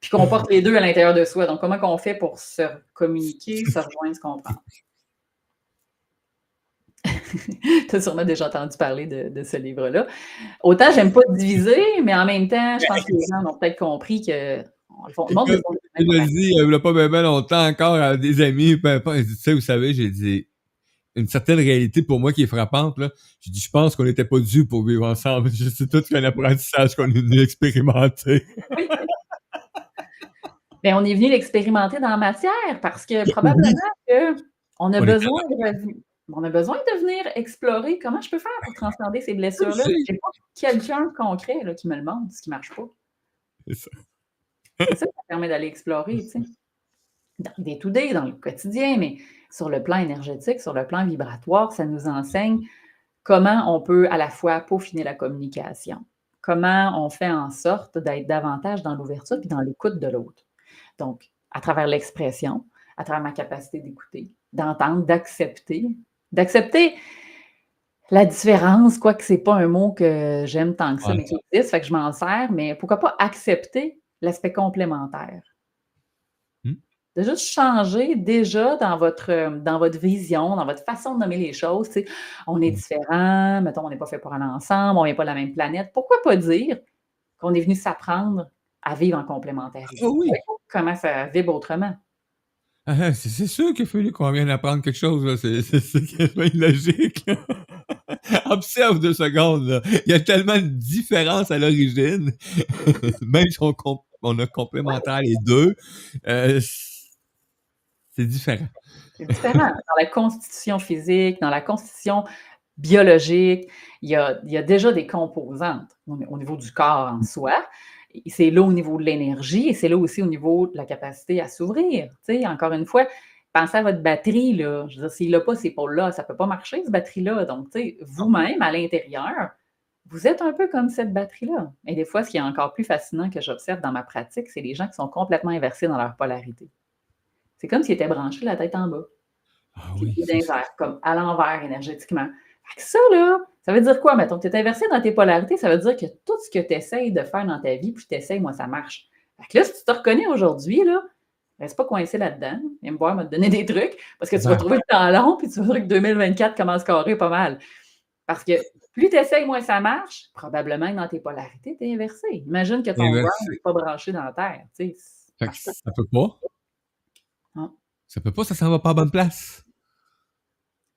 puis qu'on porte les deux à l'intérieur de soi. Donc, comment on fait pour se communiquer, se rejoindre, se comprendre? tu as sûrement déjà entendu parler de, de ce livre-là. Autant, j'aime pas diviser, mais en même temps, je pense que les gens ont peut-être compris que on- le fond- le monde est Je l'ai dit il n'y a pas bien bien longtemps encore à des amis, peu importe. J'ai dit, Tu sais, vous savez, j'ai dit une certaine réalité pour moi qui est frappante. Là. J'ai dit, je pense qu'on n'était pas dû pour vivre ensemble. Je sais tout qu'un apprentissage qu'on est venu expérimenter. Mais on est venu l'expérimenter dans la matière parce que probablement a On est besoin de on a besoin de venir explorer comment je peux faire pour transcender ces blessures-là. N'ai pas quelqu'un de concret là, qui me le montre, ce qui ne marche pas. C'est ça. C'est ça permet d'aller explorer, tu sais. Dans des to day, dans le quotidien, mais sur le plan énergétique, sur le plan vibratoire, ça nous enseigne comment on peut à la fois peaufiner la communication, comment on fait en sorte d'être davantage dans l'ouverture et dans l'écoute de l'autre. Donc, à travers l'expression, à travers ma capacité d'écouter, d'entendre, d'accepter, d'accepter la différence, quoique ce n'est pas un mot que j'aime tant que ça, Ouais. mais qui existe, fait que je m'en sers, mais pourquoi pas accepter l'aspect complémentaire? Hmm? De juste changer déjà dans votre, dans votre vision, dans votre façon de nommer les choses. tu sais, On est Hmm. différents, mettons, on n'est pas fait pour aller ensemble, on n'est pas de la même planète. Pourquoi pas dire qu'on est venu s'apprendre à vivre en complémentarité? Ah oui. Comment ça vibre autrement? Ah, c'est c'est sûr qu'il a fallu qu'on vienne apprendre quelque chose. C'est illogique. Observe deux secondes. là. Il y a tellement de différences à l'origine. Même si on, com- on a complémentaire les deux, euh, c'est différent. C'est différent. Dans la constitution physique, dans la constitution biologique, il y a, déjà des composantes au, au niveau du corps en soi. C'est là au niveau de l'énergie et c'est là aussi au niveau de la capacité à s'ouvrir. Encore une fois, pensez à votre batterie. Là. Je veux dire, s'il n'a pas ces pôles-là, ça ne peut pas marcher, cette batterie-là. Donc, vous-même, à l'intérieur, vous êtes un peu comme cette batterie-là. Et des fois, ce qui est encore plus fascinant que j'observe dans ma pratique, c'est les gens qui sont complètement inversés dans leur polarité. C'est comme s'ils étaient branchés la tête en bas Ah oui. comme à l'envers énergétiquement. Fait que ça, là, ça veut dire quoi? Mettons que tu es inversé dans tes polarités, ça veut dire que tout ce que tu essayes de faire dans ta vie, puis tu essayes, moi, ça marche. Fait que là, si tu te reconnais aujourd'hui, là, reste pas coincé là-dedans. Viens me voir, me donner des trucs, parce que tu vas trouver le temps long, puis tu vas voir que 2024 commence carré pas mal. Parce que plus tu essayes, moins ça marche, probablement que dans tes polarités, tu es inversé. Imagine que ton ground n'est pas branché dans la terre. Fait que ça peut pas. Non. Ça peut pas, ça s'en va pas à bonne place.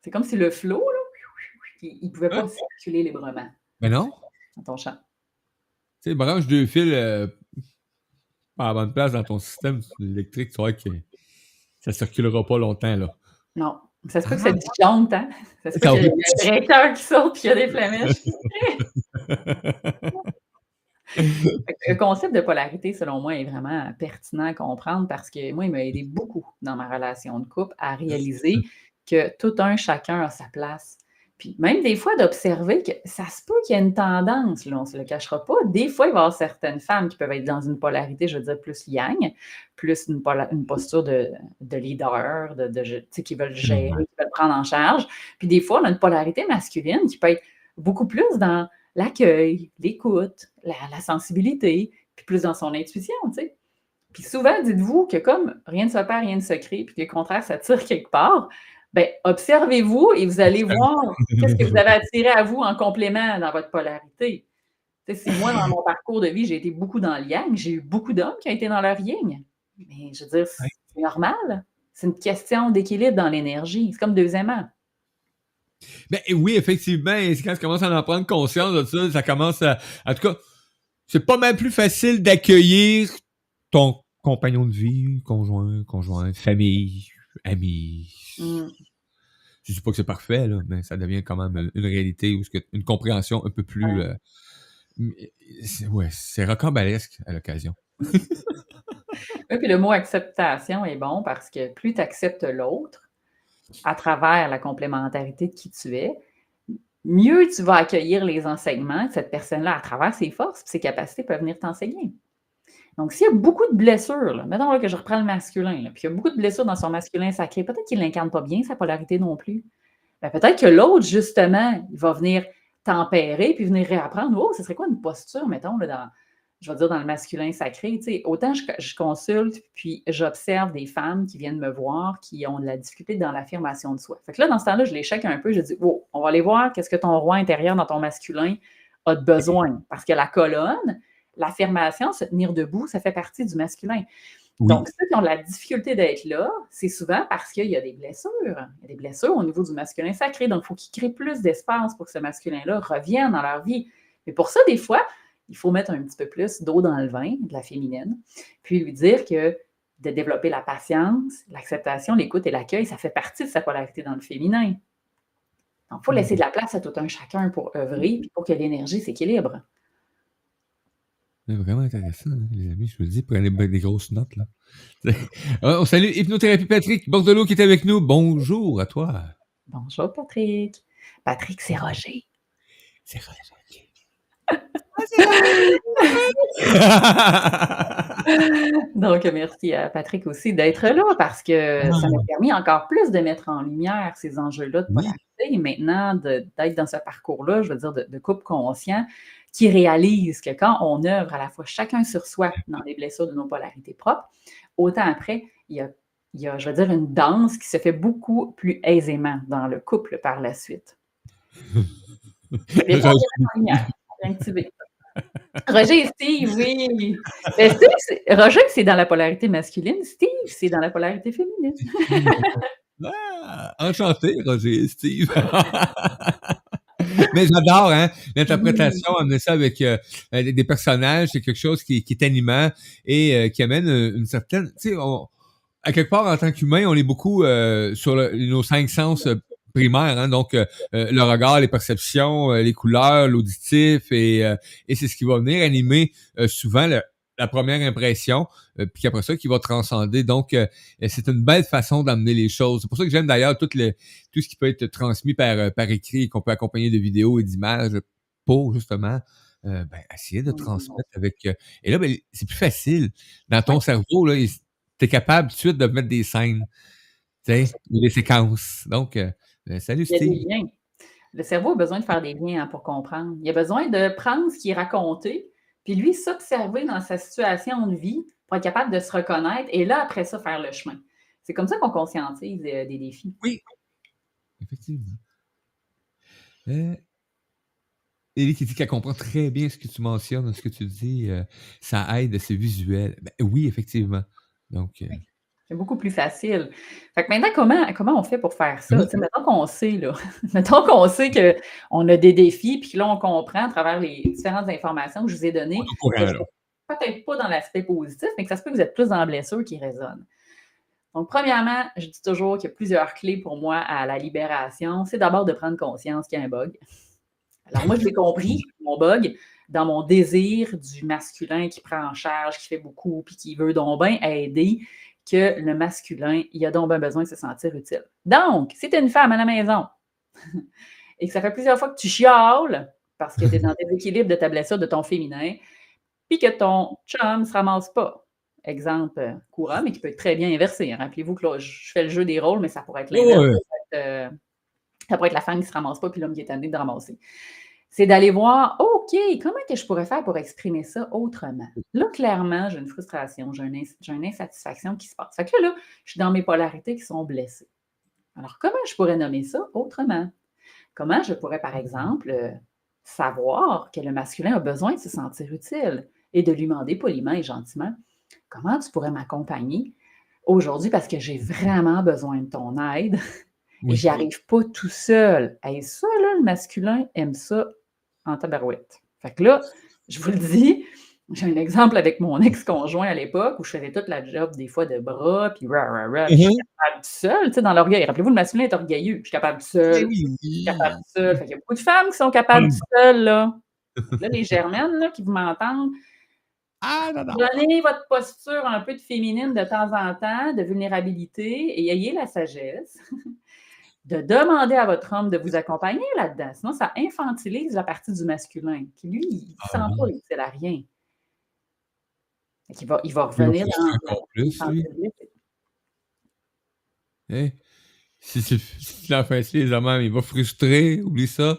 C'est comme si le flot, là, il ne pouvait pas circuler librement Mais non. dans ton champ. Tu sais, branche deux fils euh, pas à la bonne place dans ton système électrique, tu vois que ça circulera pas longtemps, là. Non. Ça se peut que ça disjoncte, hein? Ça se peut Ah qu'il y a oui. un directeur qui saute puis il y a des flamèches. Le concept de polarité, selon moi, est vraiment pertinent à comprendre parce que moi, il m'a aidé beaucoup dans ma relation de couple à réaliser que tout un chacun a sa place. Puis même des fois d'observer que ça se peut qu'il y ait une tendance, là, on ne se le cachera pas. Des fois, il va y avoir certaines femmes qui peuvent être dans une polarité, je veux dire, plus yang, plus une, posture de, de leader, de, qui veulent gérer, qui veulent prendre en charge. Puis des fois, on a une polarité masculine qui peut être beaucoup plus dans l'accueil, l'écoute, la, la sensibilité, puis plus dans son intuition, tu sais. Puis souvent, dites-vous que comme rien ne se perd, rien ne se crée, puis que au contraire, ça tire quelque part, Ben, observez-vous et vous allez voir qu'est-ce que vous avez attiré à vous en complément dans votre polarité. Tu sais, si moi, dans mon parcours de vie, j'ai été beaucoup dans le yang, j'ai eu beaucoup d'hommes qui ont été dans leur yin. Mais je veux dire, c'est normal. C'est une question d'équilibre dans l'énergie. C'est comme deux aimants. Ben oui, effectivement, et c'est quand tu commences à en prendre conscience de ça, ça commence à. En tout cas, c'est pas mal plus facile d'accueillir ton compagnon de vie, conjoint, conjointe, famille, ami. Mm. Je dis pas que c'est parfait, là, mais ça devient quand même une réalité ou une compréhension un peu plus. Ouais. euh, ouais, c'est rocambolesque à l'occasion. Oui, puis le mot acceptation est bon parce que plus tu acceptes l'autre à travers la complémentarité de qui tu es, mieux tu vas accueillir les enseignements de cette personne-là à travers ses forces et ses capacités peuvent venir t'enseigner. Donc, s'il y a beaucoup de blessures, là, mettons là, que je reprends le masculin, puis il y a beaucoup de blessures dans son masculin sacré, peut-être qu'il n'incarne pas bien sa polarité non plus. Ben, peut-être que l'autre, justement, il va venir tempérer puis venir réapprendre. Oh, ce serait quoi une posture, mettons, là, dans, je vais dire dans le masculin sacré, autant je, je consulte, puis j'observe des femmes qui viennent me voir, qui ont de la difficulté dans l'affirmation de soi. Fait que là, dans ce temps-là, je les check un peu, je dis, oh, on va aller voir qu'est-ce que ton roi intérieur dans ton masculin a de besoin. Parce que la colonne, l'affirmation, se tenir debout, ça fait partie du masculin. Oui. Donc, ceux qui ont de la difficulté d'être là, c'est souvent parce qu'il y a des blessures. Il y a des blessures au niveau du masculin sacré. Donc, il faut qu'ils créent plus d'espace pour que ce masculin-là revienne dans leur vie. Mais pour ça, des fois, il faut mettre un petit peu plus d'eau dans le vin, de la féminine, puis lui dire que de développer la patience, l'acceptation, l'écoute et l'accueil, ça fait partie de sa polarité dans le féminin. Donc, il faut laisser de la place à tout un chacun pour œuvrer, puis pour que l'énergie s'équilibre. C'est vraiment intéressant, hein, les amis. Je vous le dis, prenez des grosses notes, là. Ah, On salue Hypnothérapie Patrick Bordelot qui est avec nous. Bonjour à toi. Bonjour, Patrick. Patrick, c'est Roger. C'est Roger. Donc, merci à Patrick aussi d'être là parce que ça m'a permis encore plus de mettre en lumière ces enjeux-là de Oui. Et maintenant d'être dans ce parcours-là, je veux dire, de, de couple conscient qui réalise que quand on œuvre à la fois chacun sur soi dans les blessures de nos polarités propres, autant après, il y a, il y a, je veux dire, une danse qui se fait beaucoup plus aisément dans le couple par la suite. Roger et Steve, oui. Mais Steve, c'est- Roger, c'est dans la polarité masculine. Steve, c'est dans la polarité féminine. Ah, enchanté, Roger et Steve. Mais j'adore, hein, l'interprétation, amener ça avec euh, euh, des- personnages, c'est quelque chose qui, qui est animant et euh, qui amène une certaine, tu sais, à quelque part, en tant qu'humain, on est beaucoup euh, sur le- nos cinq sens primaires, hein, donc le regard, les perceptions, les couleurs, l'auditif, et, et c'est ce qui va venir animer souvent le- la première impression, euh, puis après ça, qui va transcender. Donc, euh, euh, c'est une belle façon d'amener les choses. C'est pour ça que j'aime d'ailleurs tout, le, tout ce qui peut être transmis par, par écrit, qu'on peut accompagner de vidéos et d'images pour justement euh, ben, essayer de transmettre avec. et là, ben, c'est plus facile. Dans ton cerveau, tu es capable tout de suite de mettre des scènes, ou des séquences. Donc, salut Steve. Le cerveau a besoin de faire des liens hein, pour comprendre. Il a besoin de prendre ce qui est raconté, puis lui s'observer dans sa situation de vie pour être capable de se reconnaître et là, après ça, faire le chemin. C'est comme ça qu'on conscientise euh, des défis. Effectivement. Euh, Élie qui dit qu'elle comprend très bien ce que tu mentionnes, ce que tu dis. euh, ça aide, c'est visuel. Ben, oui, effectivement. Donc, euh, C'est beaucoup plus facile. Fait que maintenant, comment, comment on fait pour faire ça? Sais, Mettons qu'on sait, là. mettons qu'on sait qu'on a des défis, puis là, on comprend à travers les différentes informations que je vous ai données. peut-être pas dans l'aspect positif, mais que ça se peut que vous êtes plus dans la blessure qui résonne. Donc, premièrement, je dis toujours qu'il y a plusieurs clés pour moi à la libération. C'est d'abord de prendre conscience qu'il y a un bug. Alors, moi, je l'ai compris, mon bug, dans mon désir du masculin qui prend en charge, qui fait beaucoup, puis qui veut donc bien aider, que le masculin, il a donc bien besoin de se sentir utile. Donc, si tu es une femme à la maison et que ça fait plusieurs fois que tu chiales parce que tu es dans le déséquilibre de ta blessure de ton féminin, puis que ton chum ne se ramasse pas. Exemple courant, mais qui peut être très bien inversé. hein. Rappelez-vous que là, je fais le jeu des rôles, mais ça pourrait être l'inverse. Ouais. Ça, pourrait être, euh, ça pourrait être la femme qui ne se ramasse pas, puis l'homme qui est tanné de ramasser. C'est d'aller voir, OK, comment que je pourrais faire pour exprimer ça autrement? Là, clairement, j'ai une frustration, j'ai une, ins- j'ai une insatisfaction qui se passe. Fait que là, là, je suis dans mes polarités qui sont blessées. Alors, comment je pourrais nommer ça autrement? Comment je pourrais, par exemple, euh, savoir que le masculin a besoin de se sentir utile et de lui demander poliment et gentiment comment tu pourrais m'accompagner aujourd'hui parce que j'ai vraiment besoin de ton aide? Et Oui. j'y arrive pas tout seul. Et ça, là, le masculin aime ça en tabarouette. Fait que là, je vous le dis, j'ai un exemple avec mon ex-conjoint à l'époque où je faisais toute la job des fois de bras, puis puis je suis Mhm. capable seul, tu sais, dans l'orgueil. Rappelez-vous, le masculin est orgueilleux. Je suis capable seul, Oui, je suis oui. capable seul. Fait qu'il y a beaucoup de femmes qui sont capables Hum. seules, là. Là, les germaines, là, qui vous m'entendent, Ah, non, non. prenez votre posture un peu de féminine de temps en temps, de vulnérabilité, et ayez la sagesse de demander à votre homme de vous accompagner là-dedans. Sinon, ça infantilise la partie du masculin, qui, lui, il ne Ah sent pas utile à rien. Il va Il va revenir frustrer dans encore plus, dans. Hein? Si, si, si tu l'infantiles les il va frustrer, oublie ça.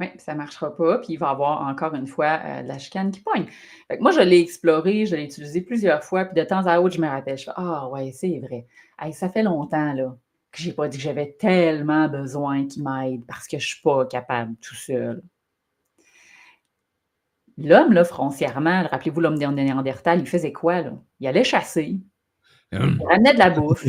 Oui, puis ça ne marchera pas, puis il va avoir encore une fois euh, de la chicane qui pogne. Que moi, je l'ai exploré, je l'ai utilisé plusieurs fois, puis de temps à autre, je me rappelle, je fais Ah ouais, c'est vrai. Hey, ça fait longtemps là, que je n'ai pas dit que j'avais tellement besoin qu'il m'aide parce que je ne suis pas capable tout seul. L'homme, là, froncièrement, rappelez-vous l'homme de Néandertal, il faisait quoi? Là? Il allait chasser, Hum. il ramenait de la bouffe.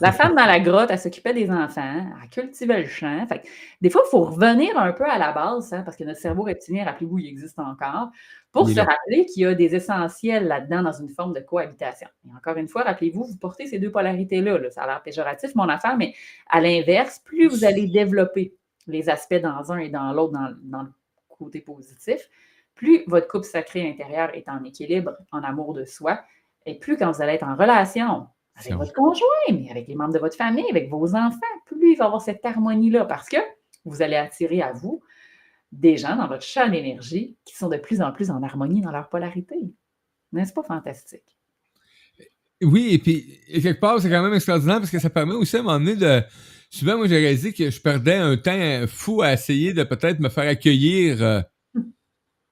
La femme dans la grotte, elle s'occupait des enfants, elle cultivait le champ. Fait que, des fois, il faut revenir un peu à la base, hein, parce que notre cerveau reptilien, rappelez-vous, il existe encore, pour se rappeler qu'il y a des essentiels là-dedans dans une forme de cohabitation. Et encore une fois, rappelez-vous, vous portez ces deux polarités-là. là. Ça a l'air péjoratif, mon affaire, mais à l'inverse, plus vous allez développer les aspects dans un et dans l'autre, dans, dans le côté positif, plus votre couple sacré intérieur est en équilibre, en amour de soi, et plus quand vous allez être en relation avec votre conjoint, mais avec les membres de votre famille, avec vos enfants, plus il va y avoir cette harmonie-là parce que vous allez attirer à vous des gens dans votre champ d'énergie qui sont de plus en plus en harmonie dans leur polarité. N'est-ce pas fantastique? Oui, et puis, et quelque part, c'est quand même extraordinaire parce que ça permet aussi à donné de. Souvent, moi, j'ai réalisé que je perdais un temps fou à essayer de peut-être me faire accueillir euh,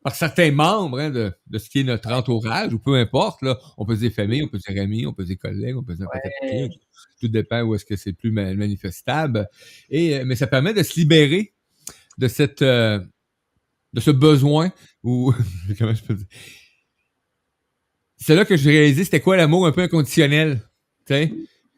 par certains membres hein, de, de ce qui est notre entourage, ou peu importe. Là. On peut dire famille, on peut dire amis, on peut dire collègues, on peut dire Ouais. Tout dépend où est-ce que c'est plus ma- manifestable. Et, euh, mais ça permet de se libérer de cette euh, de ce besoin ou comment je peux dire? C'est là que j'ai réalisé c'était quoi l'amour un peu inconditionnel c'est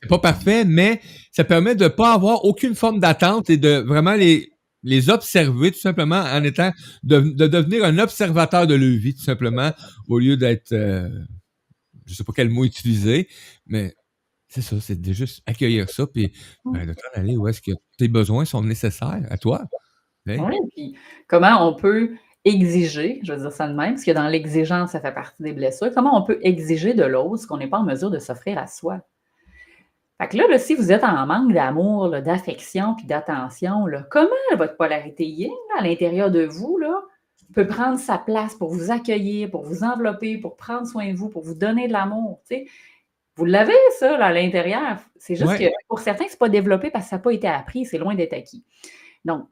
pas parfait mais ça permet de pas avoir aucune forme d'attente et de vraiment les les observer tout simplement en étant de, de devenir un observateur de leur vie tout simplement au lieu d'être euh, je sais pas quel mot utiliser mais c'est ça c'est de juste accueillir ça puis ben, de t'en aller où est-ce que tes besoins sont nécessaires à toi Hein? Oui, puis comment on peut exiger, je veux dire ça de même, parce que dans l'exigence, ça fait partie des blessures, comment on peut exiger de l'autre ce qu'on n'est pas en mesure de s'offrir à soi? Fait que là, là, si vous êtes en manque d'amour, d'affection puis d'attention, comment votre polarité yin à l'intérieur de vous là, peut prendre sa place pour vous accueillir, pour vous envelopper, pour prendre soin de vous, pour vous donner de l'amour? Vous l'avez, ça, là, à l'intérieur. C'est juste Ouais. que pour certains, ce n'est pas développé parce que ça n'a pas été appris, c'est loin d'être acquis. Donc,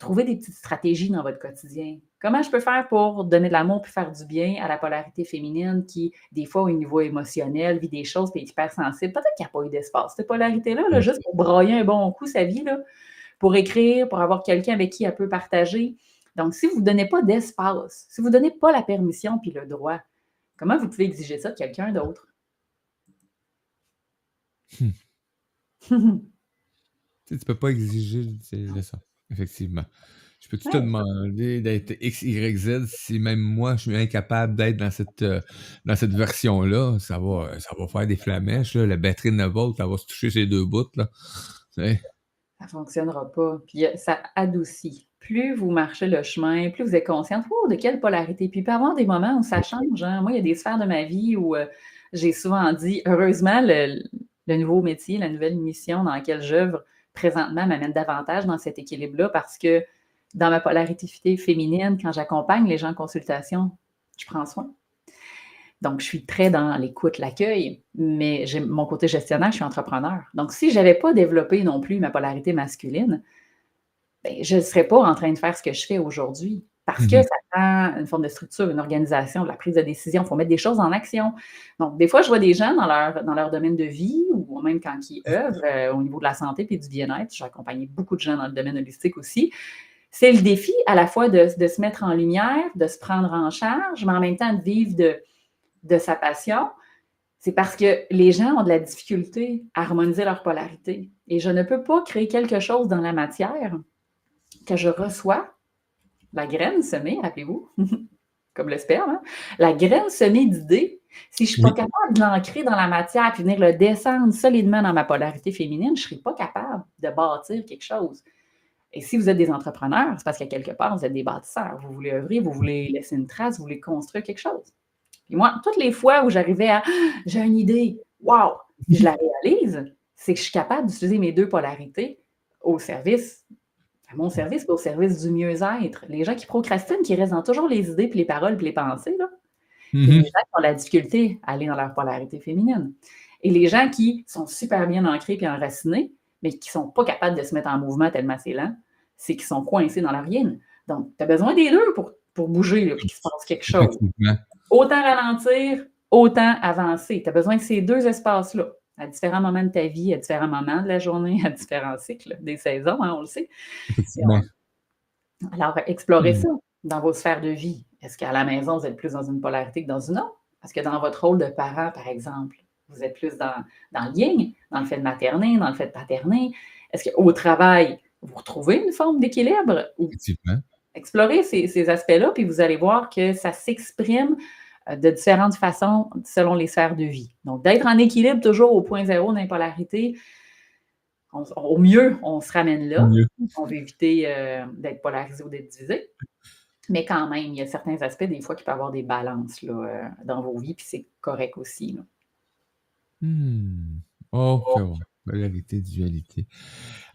trouvez des petites stratégies dans votre quotidien. Comment je peux faire pour donner de l'amour puis faire du bien à la polarité féminine qui, des fois, au niveau émotionnel, vit des choses puis est hypersensible? Peut-être qu'il n'y a pas eu d'espace. Cette polarité-là, là, Ouais. juste pour broyer un bon coup sa vie, là, pour écrire, pour avoir quelqu'un avec qui elle peut partager. Donc, si vous ne donnez pas d'espace, si vous ne donnez pas la permission puis le droit, comment vous pouvez exiger ça de quelqu'un d'autre? Tu sais, tu peux pas exiger c'est ça, effectivement. Je peux-tu te Ouais. demander d'être X, Y, Z si même moi, je suis incapable d'être dans cette, euh, dans cette version-là? Ça va, ça va faire des flamèches, là. La batterie de 9 volts, elle va se toucher ces deux bouts, là. Tu sais? Ça ne fonctionnera pas. Puis euh, ça adoucit. Plus vous marchez le chemin, plus vous êtes consciente de quelle polarité. Puis il peut y avoir des moments où ça change. hein. Moi, il y a des sphères de ma vie où euh, j'ai souvent dit, heureusement, le, le nouveau métier, la nouvelle mission dans laquelle j'œuvre présentement m'amène davantage dans cet équilibre-là parce que dans ma polarité féminine, quand j'accompagne les gens en consultation, je prends soin. Donc, je suis très dans l'écoute, l'accueil, mais j'ai mon côté gestionnaire, je suis entrepreneur. Donc, si je n'avais pas développé non plus ma polarité masculine, ben, je ne serais pas en train de faire ce que je fais aujourd'hui. Parce que Mhm. ça prend une forme de structure, une organisation, de la prise de décision. Il faut mettre des choses en action. Donc, des fois, je vois des gens dans leur, dans leur domaine de vie ou même quand ils œuvrent euh, au niveau de la santé et du bien-être. J'ai accompagné beaucoup de gens dans le domaine holistique aussi. C'est le défi à la fois de, de se mettre en lumière, de se prendre en charge, mais en même temps de vivre de, de sa passion. C'est parce que les gens ont de la difficulté à harmoniser leur polarité. Et je ne peux pas créer quelque chose dans la matière que je reçois, la graine semée, rappelez-vous, comme le sperme, hein, la graine semée d'idées, si je ne suis pas capable de l'ancrer dans la matière et venir le descendre solidement dans ma polarité féminine, je ne serai pas capable de bâtir quelque chose. Et si vous êtes des entrepreneurs, c'est parce qu'à quelque part, vous êtes des bâtisseurs. Vous voulez œuvrer, vous voulez laisser une trace, vous voulez construire quelque chose. Et moi, toutes les fois où j'arrivais à Ah, j'ai une idée, puis je la réalise, c'est que je suis capable d'utiliser mes deux polarités au service, à mon service, au service du mieux-être. Les gens qui procrastinent, qui restent dans toujours les idées, puis les paroles, puis les pensées, là, Mhm. les gens qui ont la difficulté à aller dans leur polarité féminine. Et les gens qui sont super bien ancrés puis enracinés, mais qui ne sont pas capables de se mettre en mouvement tellement c'est lent, c'est qu'ils sont coincés dans leur yin. Donc, tu as besoin des deux pour, pour bouger, là, puis qu'il se passe quelque chose. Autant ralentir, autant avancer. Tu as besoin de ces deux espaces-là, à différents moments de ta vie, à différents moments de la journée, à différents cycles des saisons, hein, on le sait. Effectivement. Alors, explorez Mm. ça dans vos sphères de vie. Est-ce qu'à la maison, vous êtes plus dans une polarité que dans une autre? Est-ce que dans votre rôle de parent, par exemple, vous êtes plus dans, dans le yin, dans le fait de materner, dans le fait de paterner? Est-ce qu'au travail, vous retrouvez une forme d'équilibre? Ou Effectivement. explorez ces, ces aspects-là, puis vous allez voir que ça s'exprime de différentes façons selon les sphères de vie. Donc, d'être en équilibre toujours au point zéro d'impolarité, au mieux, on se ramène là. On veut éviter euh, d'être polarisé ou d'être divisé. Mais quand même, il y a certains aspects, des fois, qui peuvent avoir des balances là, euh, dans vos vies, puis c'est correct aussi. là. Hmm. Oh, c'est bon. Polarité, dualité.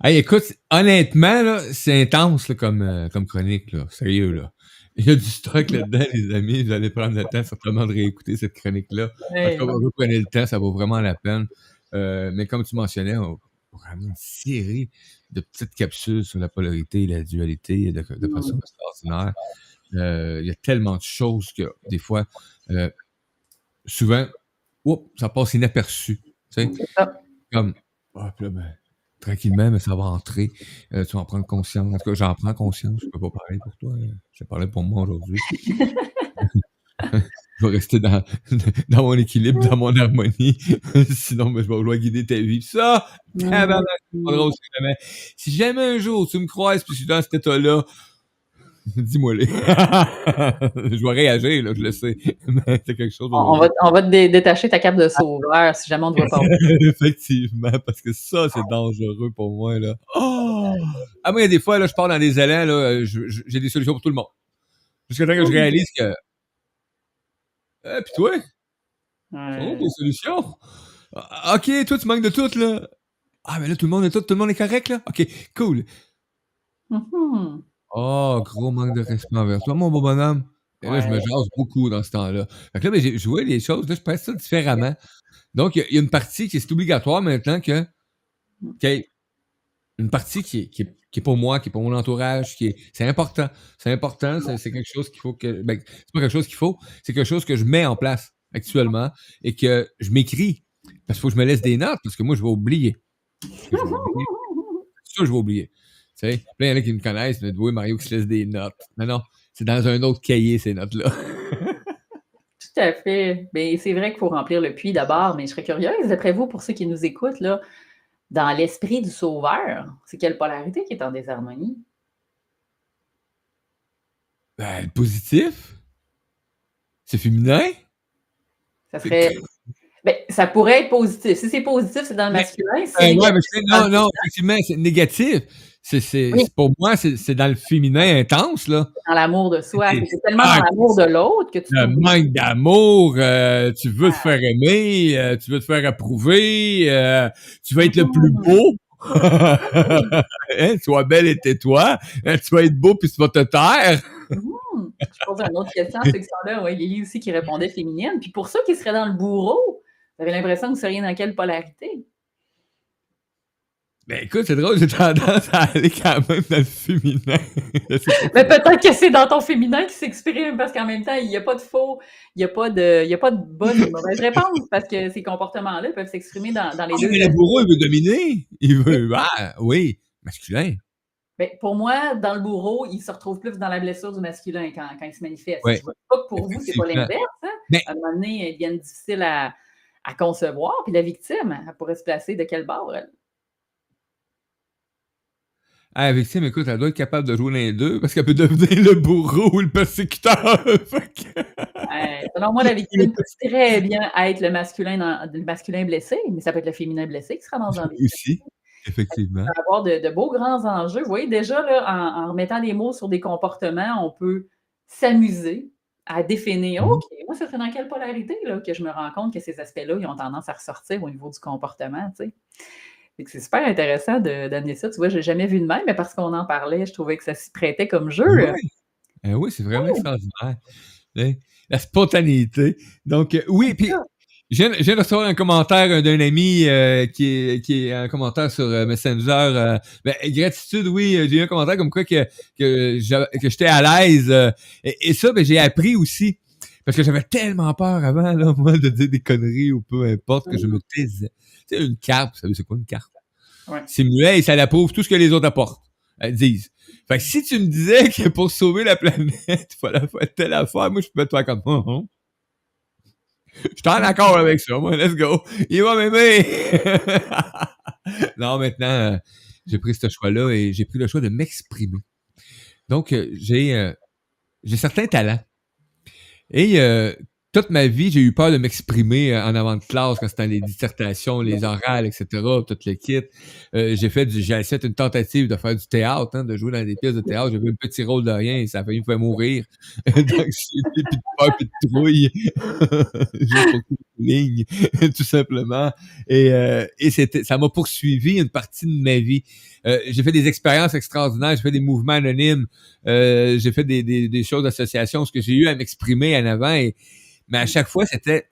Hey, écoute, honnêtement, c'est intense là, comme, euh, comme chronique, là. Sérieux, là. Il y a du stock là-dedans, les amis. Vous allez prendre le temps certainement de réécouter cette chronique-là. En tout cas, reprenez le temps, ça vaut vraiment la peine. Euh, mais comme tu mentionnais, on vraiment une série de petites capsules sur la polarité et la dualité de, de façon extraordinaire. Euh, il y a tellement de choses que des fois, euh, souvent, oups, ça passe inaperçu. Tu sais, comme, puis là, ben, tranquillement, mais ça va entrer. Euh, tu vas en prendre conscience. En tout cas, j'en prends conscience. Je peux pas parler pour toi. hein. Je vais parler pour moi aujourd'hui. je vais rester dans, dans mon équilibre, dans mon harmonie. Sinon, ben, je vais vouloir guider ta vie. Puis ça. Si jamais un jour tu me croises puis je suis dans cet état-là, dis-moi-les. je vais réagir, là, je le sais. Mais c'est quelque chose. On, va, on va te dé- détacher ta cape de sauveur si jamais on ne doit pas. Effectivement, parce que ça, c'est dangereux pour moi, là. Oh! Ah, moi, il y a des fois, là, je pars dans des élans, là, j'ai des solutions pour tout le monde. Jusqu'à temps que je réalise que. Eh, pis toi, Ouais. oh, des solutions? Ah, Ok, toi, tu manques de tout, là. Ah, mais là, tout le monde est tout, tout le monde est correct, là? Ok, cool. Mhm. Oh, gros manque de respect envers toi, mon beau bonhomme. Et là, je me jase beaucoup dans ce temps-là. Fait que là, ben, j'ai- je vois les choses, là, je pense ça différemment. Donc, il y a- il y, a une partie qui est obligatoire maintenant que une partie qui est, qui, est, qui est pour moi, qui est pour mon entourage, qui est. C'est important. C'est important, c'est quelque chose qu'il faut que. Ben, c'est pas quelque chose qu'il faut, c'est quelque chose que je mets en place actuellement et que je m'écris. Parce qu'il faut que je me laisse des notes, parce que moi, je vais oublier. Je vais oublier. Sûr, je vais oublier. Tu sais, il y en a qui me connaissent, mais oui, Mario qui se laisse des notes. Non, non, c'est dans un autre cahier, ces notes-là. Tout à fait. Mais c'est vrai qu'il faut remplir le puits d'abord, mais je serais curieuse, d'après vous, pour ceux qui nous écoutent, là, dans l'esprit du sauveur, c'est quelle polarité qui est en désharmonie? Ben, le positif, c'est féminin? Ça serait. Ben, ça pourrait être positif. Si c'est positif, c'est dans le Mais- masculin. Ouais, mais non, non, effectivement, c'est négatif. C'est, Oui. pour moi, c'est, c'est dans le féminin intense, là. dans l'amour de soi. C'est- tellement Ah, dans l'amour de l'autre que tu Le manque d'amour, euh, tu veux te faire aimer, euh, tu veux te faire approuver, euh, tu veux être le plus beau. hein, sois belle et tais-toi. Hein, tu vas être beau puis tu vas te taire. Hmm. Je pose une autre question à ceux qui sont là. Ouais, Lily aussi qui répondait féminine. Puis pour ceux qui seraient dans le bourreau, vous avez l'impression que vous seriez dans quelle polarité? Ben écoute, c'est drôle, j'ai tendance à aller quand même dans le féminin. Mais peut-être que c'est dans ton féminin qui s'exprime parce qu'en même temps, il n'y a pas de faux, il n'y a, pas de- il y a pas de bonne ou de mauvaise réponse parce que ces comportements-là peuvent s'exprimer dans, dans les Ah, deux. mais le bourreau, il veut dominer. Il veut. Ah, oui, masculin. Ben, pour moi, dans le bourreau, il se retrouve plus dans la blessure du masculin quand, quand il se manifeste. Ouais. Je vois pas que pour vous, c'est pas l'inverse. Hein? Mais- À un moment donné, ils deviennent difficiles à, à concevoir. Puis la victime, elle pourrait se placer de quel bord? elle? Ah, la victime, écoute, elle doit être capable de jouer les deux parce qu'elle peut devenir le bourreau ou le persécuteur. Euh, selon moi, la victime peut très bien être le masculin, dans- le masculin blessé, mais ça peut être le féminin blessé qui sera dans un Aussi, effectivement. peut avoir de, de beaux grands enjeux. Vous voyez, déjà, là, en, en remettant des mots sur des comportements, on peut s'amuser à définir, Mhm. OK, moi, ce serait dans quelle polarité là, que je me rends compte que ces aspects-là, ils ont tendance à ressortir au niveau du comportement, tu sais. C'est super intéressant de- d'amener ça. Tu vois, je l'ai jamais vu de même, mais parce qu'on en parlait, je trouvais que ça s'y prêtait comme jeu. Eh oui, c'est vraiment extraordinaire. Hein, La spontanéité. Donc, euh, oui, puis je viens, de recevoir un commentaire euh, d'un ami euh, qui, est, qui est un commentaire sur Messenger. ben, gratitude, oui, j'ai eu un commentaire comme quoi que, que que j'étais à l'aise. et, et ça, ben, j'ai appris aussi. Parce que j'avais tellement peur avant, là, moi, de dire des conneries ou peu importe, que je me taisais. Tu sais, une carte, vous savez, c'est quoi une carte? Ouais. C'est muet et ça l'approuve tout ce que les autres apportent, euh, disent. Fait que si tu me disais que pour sauver la planète, il fallait faire telle affaire, moi, je peux te faire comme, hum, hum. Je suis en accord avec ça, moi, let's go. Il va m'aimer. non, maintenant, euh, j'ai pris ce choix-là et j'ai pris le choix de m'exprimer. Donc, euh, j'ai, euh, j'ai certains talents. Et euh, toute ma vie, j'ai eu peur de m'exprimer euh, en avant de classe quand c'était les dissertations, les orales, etc., tout le kit. Euh, j'ai fait du, j'ai une tentative de faire du théâtre, hein, de jouer dans des pièces de théâtre. J'avais un petit rôle de rien et ça a failli me faire mourir d'anxiété, puis de peur, puis de trouille. Les lignes, tout simplement. Et, euh, ça m'a poursuivi une partie de ma vie. Euh, j'ai fait des expériences extraordinaires, j'ai fait des mouvements anonymes, j'ai fait des, des, des choses d'association, ce que j'ai eu à m'exprimer en avant. Et, mais à chaque fois, c'était,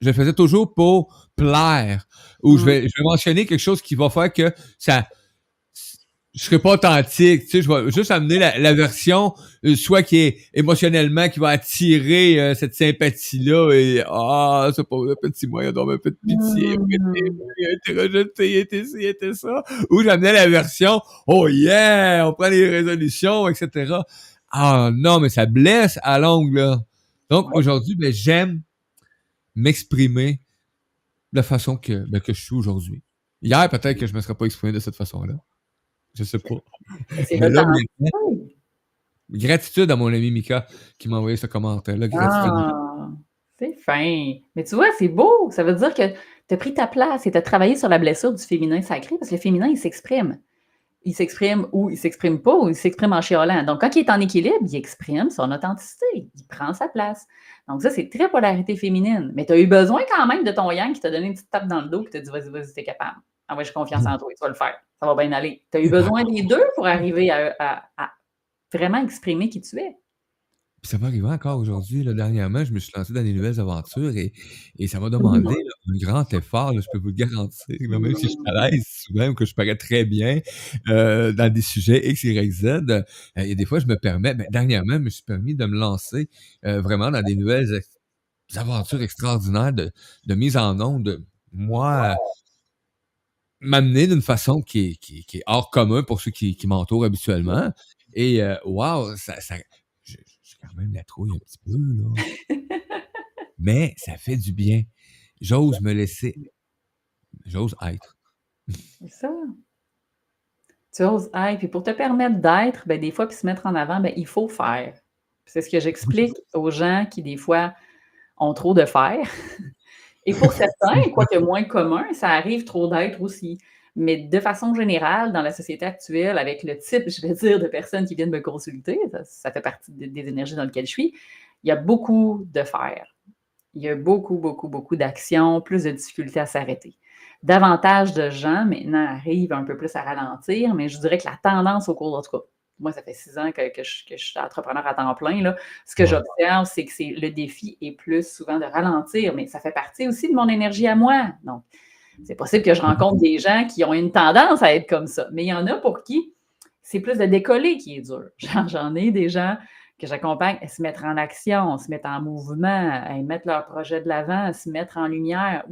je le faisais toujours pour plaire. Ou je vais, je vais mentionner quelque chose qui va faire que ça, je serai pas authentique. Tu sais, je vais juste amener la, la version, euh, soit qui est émotionnellement, qui va attirer euh, cette sympathie-là. Et ah, c'est pas le petit moi, il doit un peu de pitié. Il a été rejeté, il a été ci, il a été ça. Ou j'amenais la version, oh yeah, on prend les résolutions, etc. Ah non, mais ça blesse à longue, là. Donc aujourd'hui, ben, j'aime m'exprimer de la façon que, ben, que je suis aujourd'hui. Hier, peut-être que je ne me serais pas exprimé de cette façon-là. Je sais pas. Mais là, temps. maintenant, gratitude à mon ami Mika qui m'a envoyé ce commentaire-là. Gratitude. Ah, c'est fin. Mais tu vois, c'est beau. Ça veut dire que tu as pris ta place et tu as travaillé sur la blessure du féminin sacré parce que le féminin, il s'exprime. Il s'exprime ou il s'exprime pas ou il s'exprime en chialant. Donc, quand il est en équilibre, il exprime son authenticité. Il prend sa place. Donc, ça, c'est très polarité féminine. Mais tu as eu besoin quand même de ton yang qui t'a donné une petite tape dans le dos qui t'a dit vas-y, vas-y, t'es capable. Ah ouais, j'ai confiance en toi, tu vas le faire. Ça va bien aller. Tu as eu besoin des deux pour arriver à, à- à vraiment exprimer qui tu es. Puis ça va arriver encore aujourd'hui. là, Dernièrement, je me suis lancé dans des nouvelles aventures et, et ça m'a demandé là, un grand effort, là, je peux vous le garantir. là, même si je suis à l'aise souvent ou que je parais très bien euh, dans des sujets X, Y, Z, euh, il y a des fois, je me permets, ben, dernièrement, je me suis permis de me lancer euh, vraiment dans des nouvelles aventures extraordinaires de, de mise en onde. de Moi, m'amener d'une façon qui est, qui, est- qui est hors commun pour ceux qui, qui m'entourent habituellement. Et euh, wow, ça, je, quand même la trouille un petit peu, là. Mais ça fait du bien. J'ose me laisser. J'ose être. C'est ça. Tu oses être. Puis pour te permettre d'être, ben, des fois, puis se mettre en avant, ben, il faut faire. C'est ce que j'explique aux gens qui, des fois, ont trop de faire. Et pour certains, quoique moins commun, ça arrive trop d'être aussi. Mais de façon générale, dans la société actuelle, avec le type, je vais dire, de personnes qui viennent me consulter, ça, ça fait partie des, des énergies dans lesquelles je suis, il y a beaucoup de faire. Il y a beaucoup, beaucoup, beaucoup d'actions, plus de difficultés à s'arrêter davantage de gens maintenant arrivent un peu plus à ralentir, mais je dirais que la tendance au cours, en tout cas, moi, ça fait six ans que, que je, que je suis entrepreneur à temps plein. Là. Ce que Ouais. j'observe, c'est que le défi est plus souvent de ralentir, mais ça fait partie aussi de mon énergie à moi. Donc, c'est possible que je rencontre des gens qui ont une tendance à être comme ça. Mais il y en a pour qui c'est plus de décoller qui est dur. J'en ai des gens que j'accompagne à se mettre en action, à se mettre en mouvement, à mettre leur projet de l'avant, à se mettre en lumière.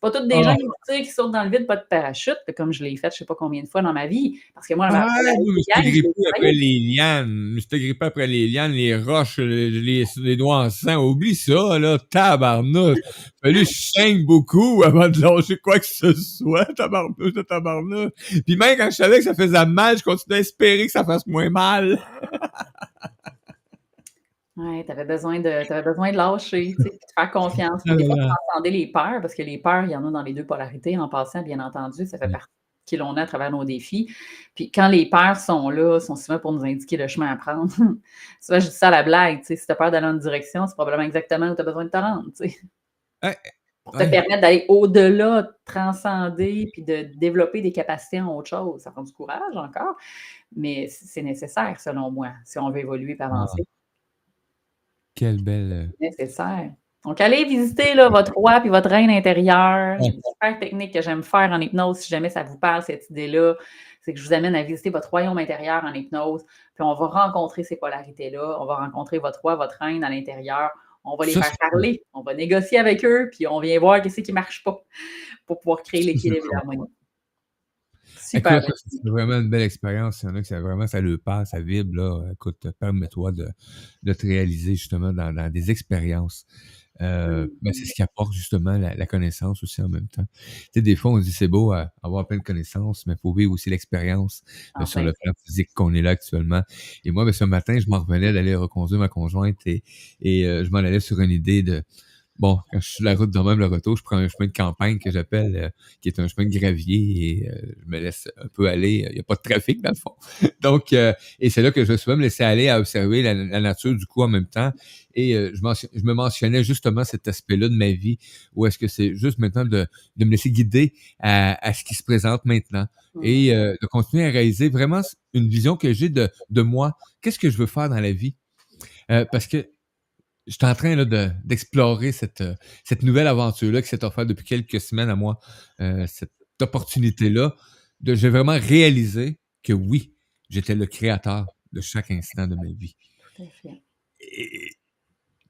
C'est pas toutes des Ah. gens tu sais, qui sautent dans le vide, pas de parachute, comme je l'ai fait je sais pas combien de fois dans ma vie. Parce que moi, Ah, la- la- je me suis l'ai après les lianes. Je me suis fait gripper après les lianes, les roches, les, doigts en sang. Oublie ça, là, tabarnouche. Fallu que beaucoup avant de lâcher quoi que ce soit, tabarnouche de tabarnouche. Puis même quand je savais que ça faisait mal, je continuais à espérer que ça fasse moins mal. Ouais, tu avais besoin de, t'avais besoin de lâcher, de faire confiance. Des fois, transcender les peurs, parce que les peurs, il y en a dans les deux polarités, en passant, bien entendu, ça fait partie qui l'on est à travers nos défis. Puis quand les peurs sont là, sont souvent pour nous indiquer le chemin à prendre. souvent, je dis ça à la blague, tu sais, si tu as peur d'aller dans une direction, c'est probablement exactement où tu as besoin de te rendre, tu sais. Ouais, Pour te permettre d'aller au-delà, de transcender, puis de développer des capacités en autre chose. Ça prend du courage encore, mais c'est nécessaire, selon moi, si on veut évoluer et Ah. Quelle belle. euh, nécessaire. Donc, allez visiter là, votre roi puis votre reine intérieure. Une super technique que j'aime faire en hypnose, si jamais ça vous parle, cette idée-là, c'est que je vous amène à visiter votre royaume intérieur en hypnose, puis on va rencontrer ces polarités-là, on va rencontrer votre roi, votre reine à l'intérieur, on va les Ça, faire parler, on va négocier avec eux, puis on vient voir qu'est-ce qui ne marche pas pour pouvoir créer l'équilibre et l'harmonie. Super. Écoute, c'est vraiment une belle expérience. Il y en a que ça, vraiment, ça le passe, ça vibre, là. Écoute, permets-toi de, de te réaliser, justement, dans, dans des expériences. Euh, Mm. ben, c'est ce qui apporte, justement, la, la connaissance aussi en même temps. Tu sais, des fois, on se dit, c'est beau euh, avoir plein de connaissances, mais il faut vivre aussi l'expérience euh, sur Enfin. le plan physique qu'on est là actuellement. Et moi, ben, ce matin, je m'en revenais d'aller reconduire ma conjointe et, et euh, je m'en allais sur une idée de, bon, quand je suis sur la route de même le retour, je prends un chemin de campagne que j'appelle, euh, qui est un chemin de gravier et euh, je me laisse un peu aller. Il n'y a pas de trafic dans le fond. Donc, euh, et c'est là que je vais souvent me laisser aller à observer la, la nature du coup en même temps. Et euh, je, je me mentionnais justement cet aspect-là de ma vie où est-ce que c'est juste maintenant de, de me laisser guider à, à ce qui se présente maintenant et euh, de continuer à réaliser vraiment une vision que j'ai de, de moi. Qu'est-ce que je veux faire dans la vie? Euh, parce que je suis en train là, de- d'explorer cette, euh, cette nouvelle aventure-là qui s'est offerte depuis quelques semaines à moi, euh, cette opportunité-là, de j'ai vraiment réalisé que oui, j'étais le créateur de chaque instant de ma vie. Tout à fait. Et,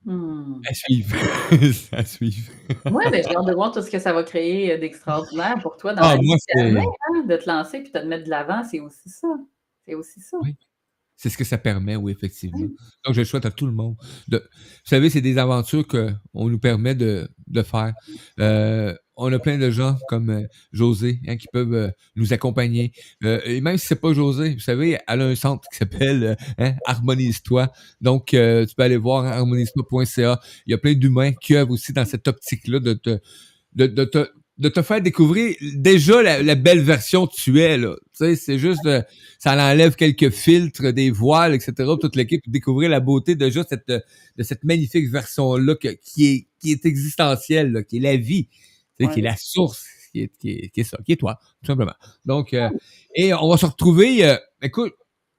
Hmm. à suivre. à suivre. Oui, mais j'ai hâte de voir tout ce que ça va créer euh, d'extraordinaire pour toi dans Ah, la vie moi, c'est- permet, hein, de te lancer puis de te mettre de l'avant, c'est aussi ça. C'est aussi ça. Oui. C'est ce que ça permet, oui, effectivement. Donc, je le souhaite à tout le monde. De, vous savez, c'est des aventures qu'on nous permet de, de faire. Euh, on a plein de gens comme euh, José hein, qui peuvent euh, nous accompagner. Euh, et même si c'est pas José, vous savez, elle a un centre qui s'appelle hein, Harmonise-toi. Donc, euh, tu peux aller voir harmonise-toi.ca. Il y a plein d'humains qui œuvrent aussi dans cette optique-là de te, de, de te de te faire découvrir déjà la, la belle version que tu es là. Tu sais, c'est juste de, ça enlève quelques filtres, des voiles, etc. pour Toute l'équipe découvrir la beauté de juste cette de cette magnifique version là qui est qui est existentielle, là, qui est la vie, tu sais, Ouais. qui est la source, qui est, qui est qui est ça, qui est toi, tout simplement. Donc euh, et on va se retrouver. euh, écoute,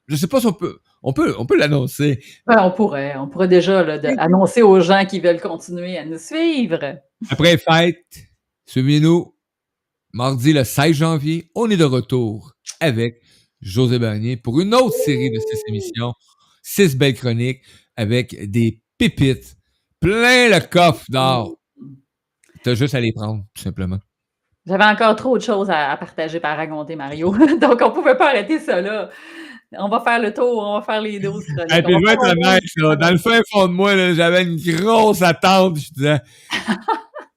je sais pas si on peut on peut on peut l'annoncer. Ouais, on pourrait, on pourrait déjà là, de- annoncer aux gens qui veulent continuer à nous suivre. Après les fêtes, suivez-nous. Mardi le 16 janvier, on est de retour avec José Bernier pour une autre série de six émissions, six belles chroniques avec des pépites, plein le coffre d'or. T'as juste à les prendre, tout simplement. J'avais encore trop de choses à, partager, à raconter, Mario. Donc, on ne pouvait pas arrêter ça là. On va faire le tour, on va faire les 12 chroniques. Et puis, je vais être honnête, dans le fin fond de moi, j'avais une grosse attente. Je disais,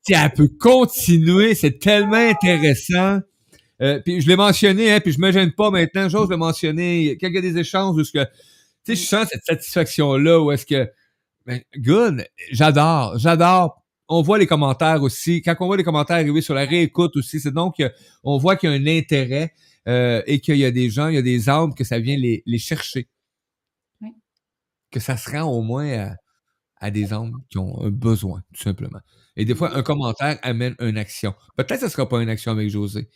si elle peut continuer, c'est tellement intéressant. Euh, puis je l'ai mentionné, hein, puis je me gêne pas maintenant, j'ose le mentionner. Quand il y a des échanges où ce que, tu sais, je sens cette satisfaction-là, où est-ce que, ben, good, j'adore, j'adore. On voit les commentaires aussi. Quand on voit les commentaires arriver sur la réécoute aussi, c'est donc que on voit qu'il y a un intérêt euh, et qu'il y a des gens, il y a des âmes que ça vient les, les chercher. Oui. Que ça se rend au moins à, à des âmes qui ont un besoin, tout simplement. Et des fois, un commentaire amène une action. Peut-être que ce ne sera pas une action avec José.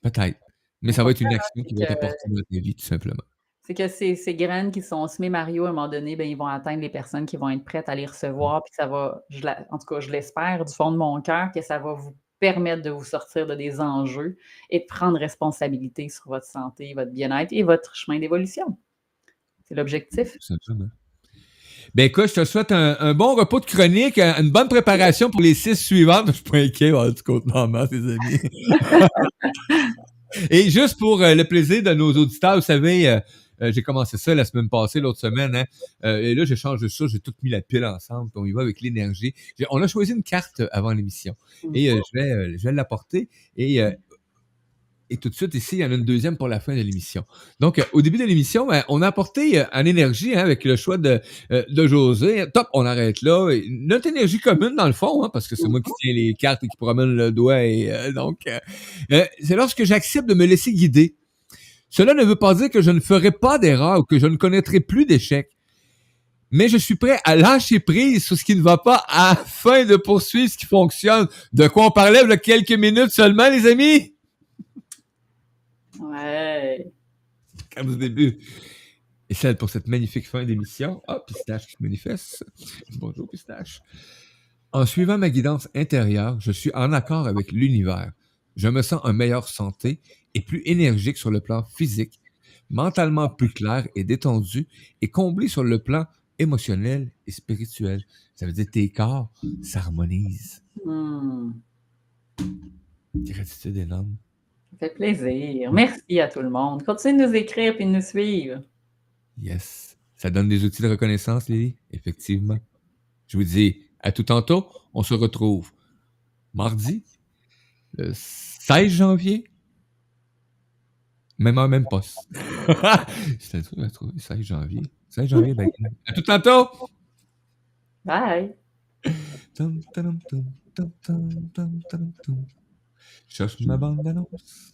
Peut-être. Mais ça va être une action qui va t'apporter dans ta vie, tout simplement. C'est que ces, ces graines qui sont semées, Mario, à un moment donné, ben, ils vont atteindre les personnes qui vont être prêtes à les recevoir. Puis ça va, je la- en tout cas, je l'espère du fond de mon cœur que ça va vous permettre de vous sortir de des enjeux et de prendre responsabilité sur votre santé, votre bien-être et votre chemin d'évolution. C'est l'objectif. Simplement. Ben écoute, je te souhaite un, un bon repos de chronique, un- une bonne préparation pour les six suivantes. Je suis pas inquiet on va du contentement, tes amis. Et juste pour euh, le plaisir de nos auditeurs, vous savez, euh, euh, j'ai commencé ça la semaine passée, l'autre semaine, hein, euh, et là, j'ai changé ça, j'ai tout mis la pile ensemble, puis on y va avec l'énergie. On a choisi une carte avant l'émission, et euh, je vais, euh, je vais l'apporter, et, euh, et tout de suite, ici, il y en a une deuxième pour la fin de l'émission. Donc, euh, au début de l'émission, ben, on a apporté euh, énergie hein, avec le choix de, euh, de José. Top, on arrête là. Notre énergie commune, dans le fond, hein, parce que c'est moi qui tiens les cartes et qui promène le doigt. Et euh, donc, euh, c'est lorsque j'accepte de me laisser guider. Cela ne veut pas dire que je ne ferai pas d'erreur ou que je ne connaîtrai plus d'échecs. Mais je suis prêt à lâcher prise sur ce qui ne va pas afin de poursuivre ce qui fonctionne. De quoi on parlait il y a quelques minutes seulement, les amis? Ouais. comme au début. Et celle pour cette magnifique fin d'émission. Ah, Pistache qui se manifeste. Bonjour, Pistache. En suivant ma guidance intérieure, je suis en accord avec l'univers. Je me sens en meilleure santé et plus énergique sur le plan physique, mentalement plus clair et détendu et comblé sur le plan émotionnel et spirituel. Ça veut dire tes corps s'harmonisent. Hmm. Gratitude énorme. Fait plaisir. Merci à tout le monde. Continuez de nous écrire et de nous suivre. Yes. Ça donne des outils de reconnaissance, Lily? Effectivement. Je vous dis à tout tantôt. On se retrouve mardi, le 16 janvier. Même heure, même poste. Dur à trouver, 16 janvier. 16 janvier, ben, à tout tantôt! Bye. Cherche ma bande d'annonce.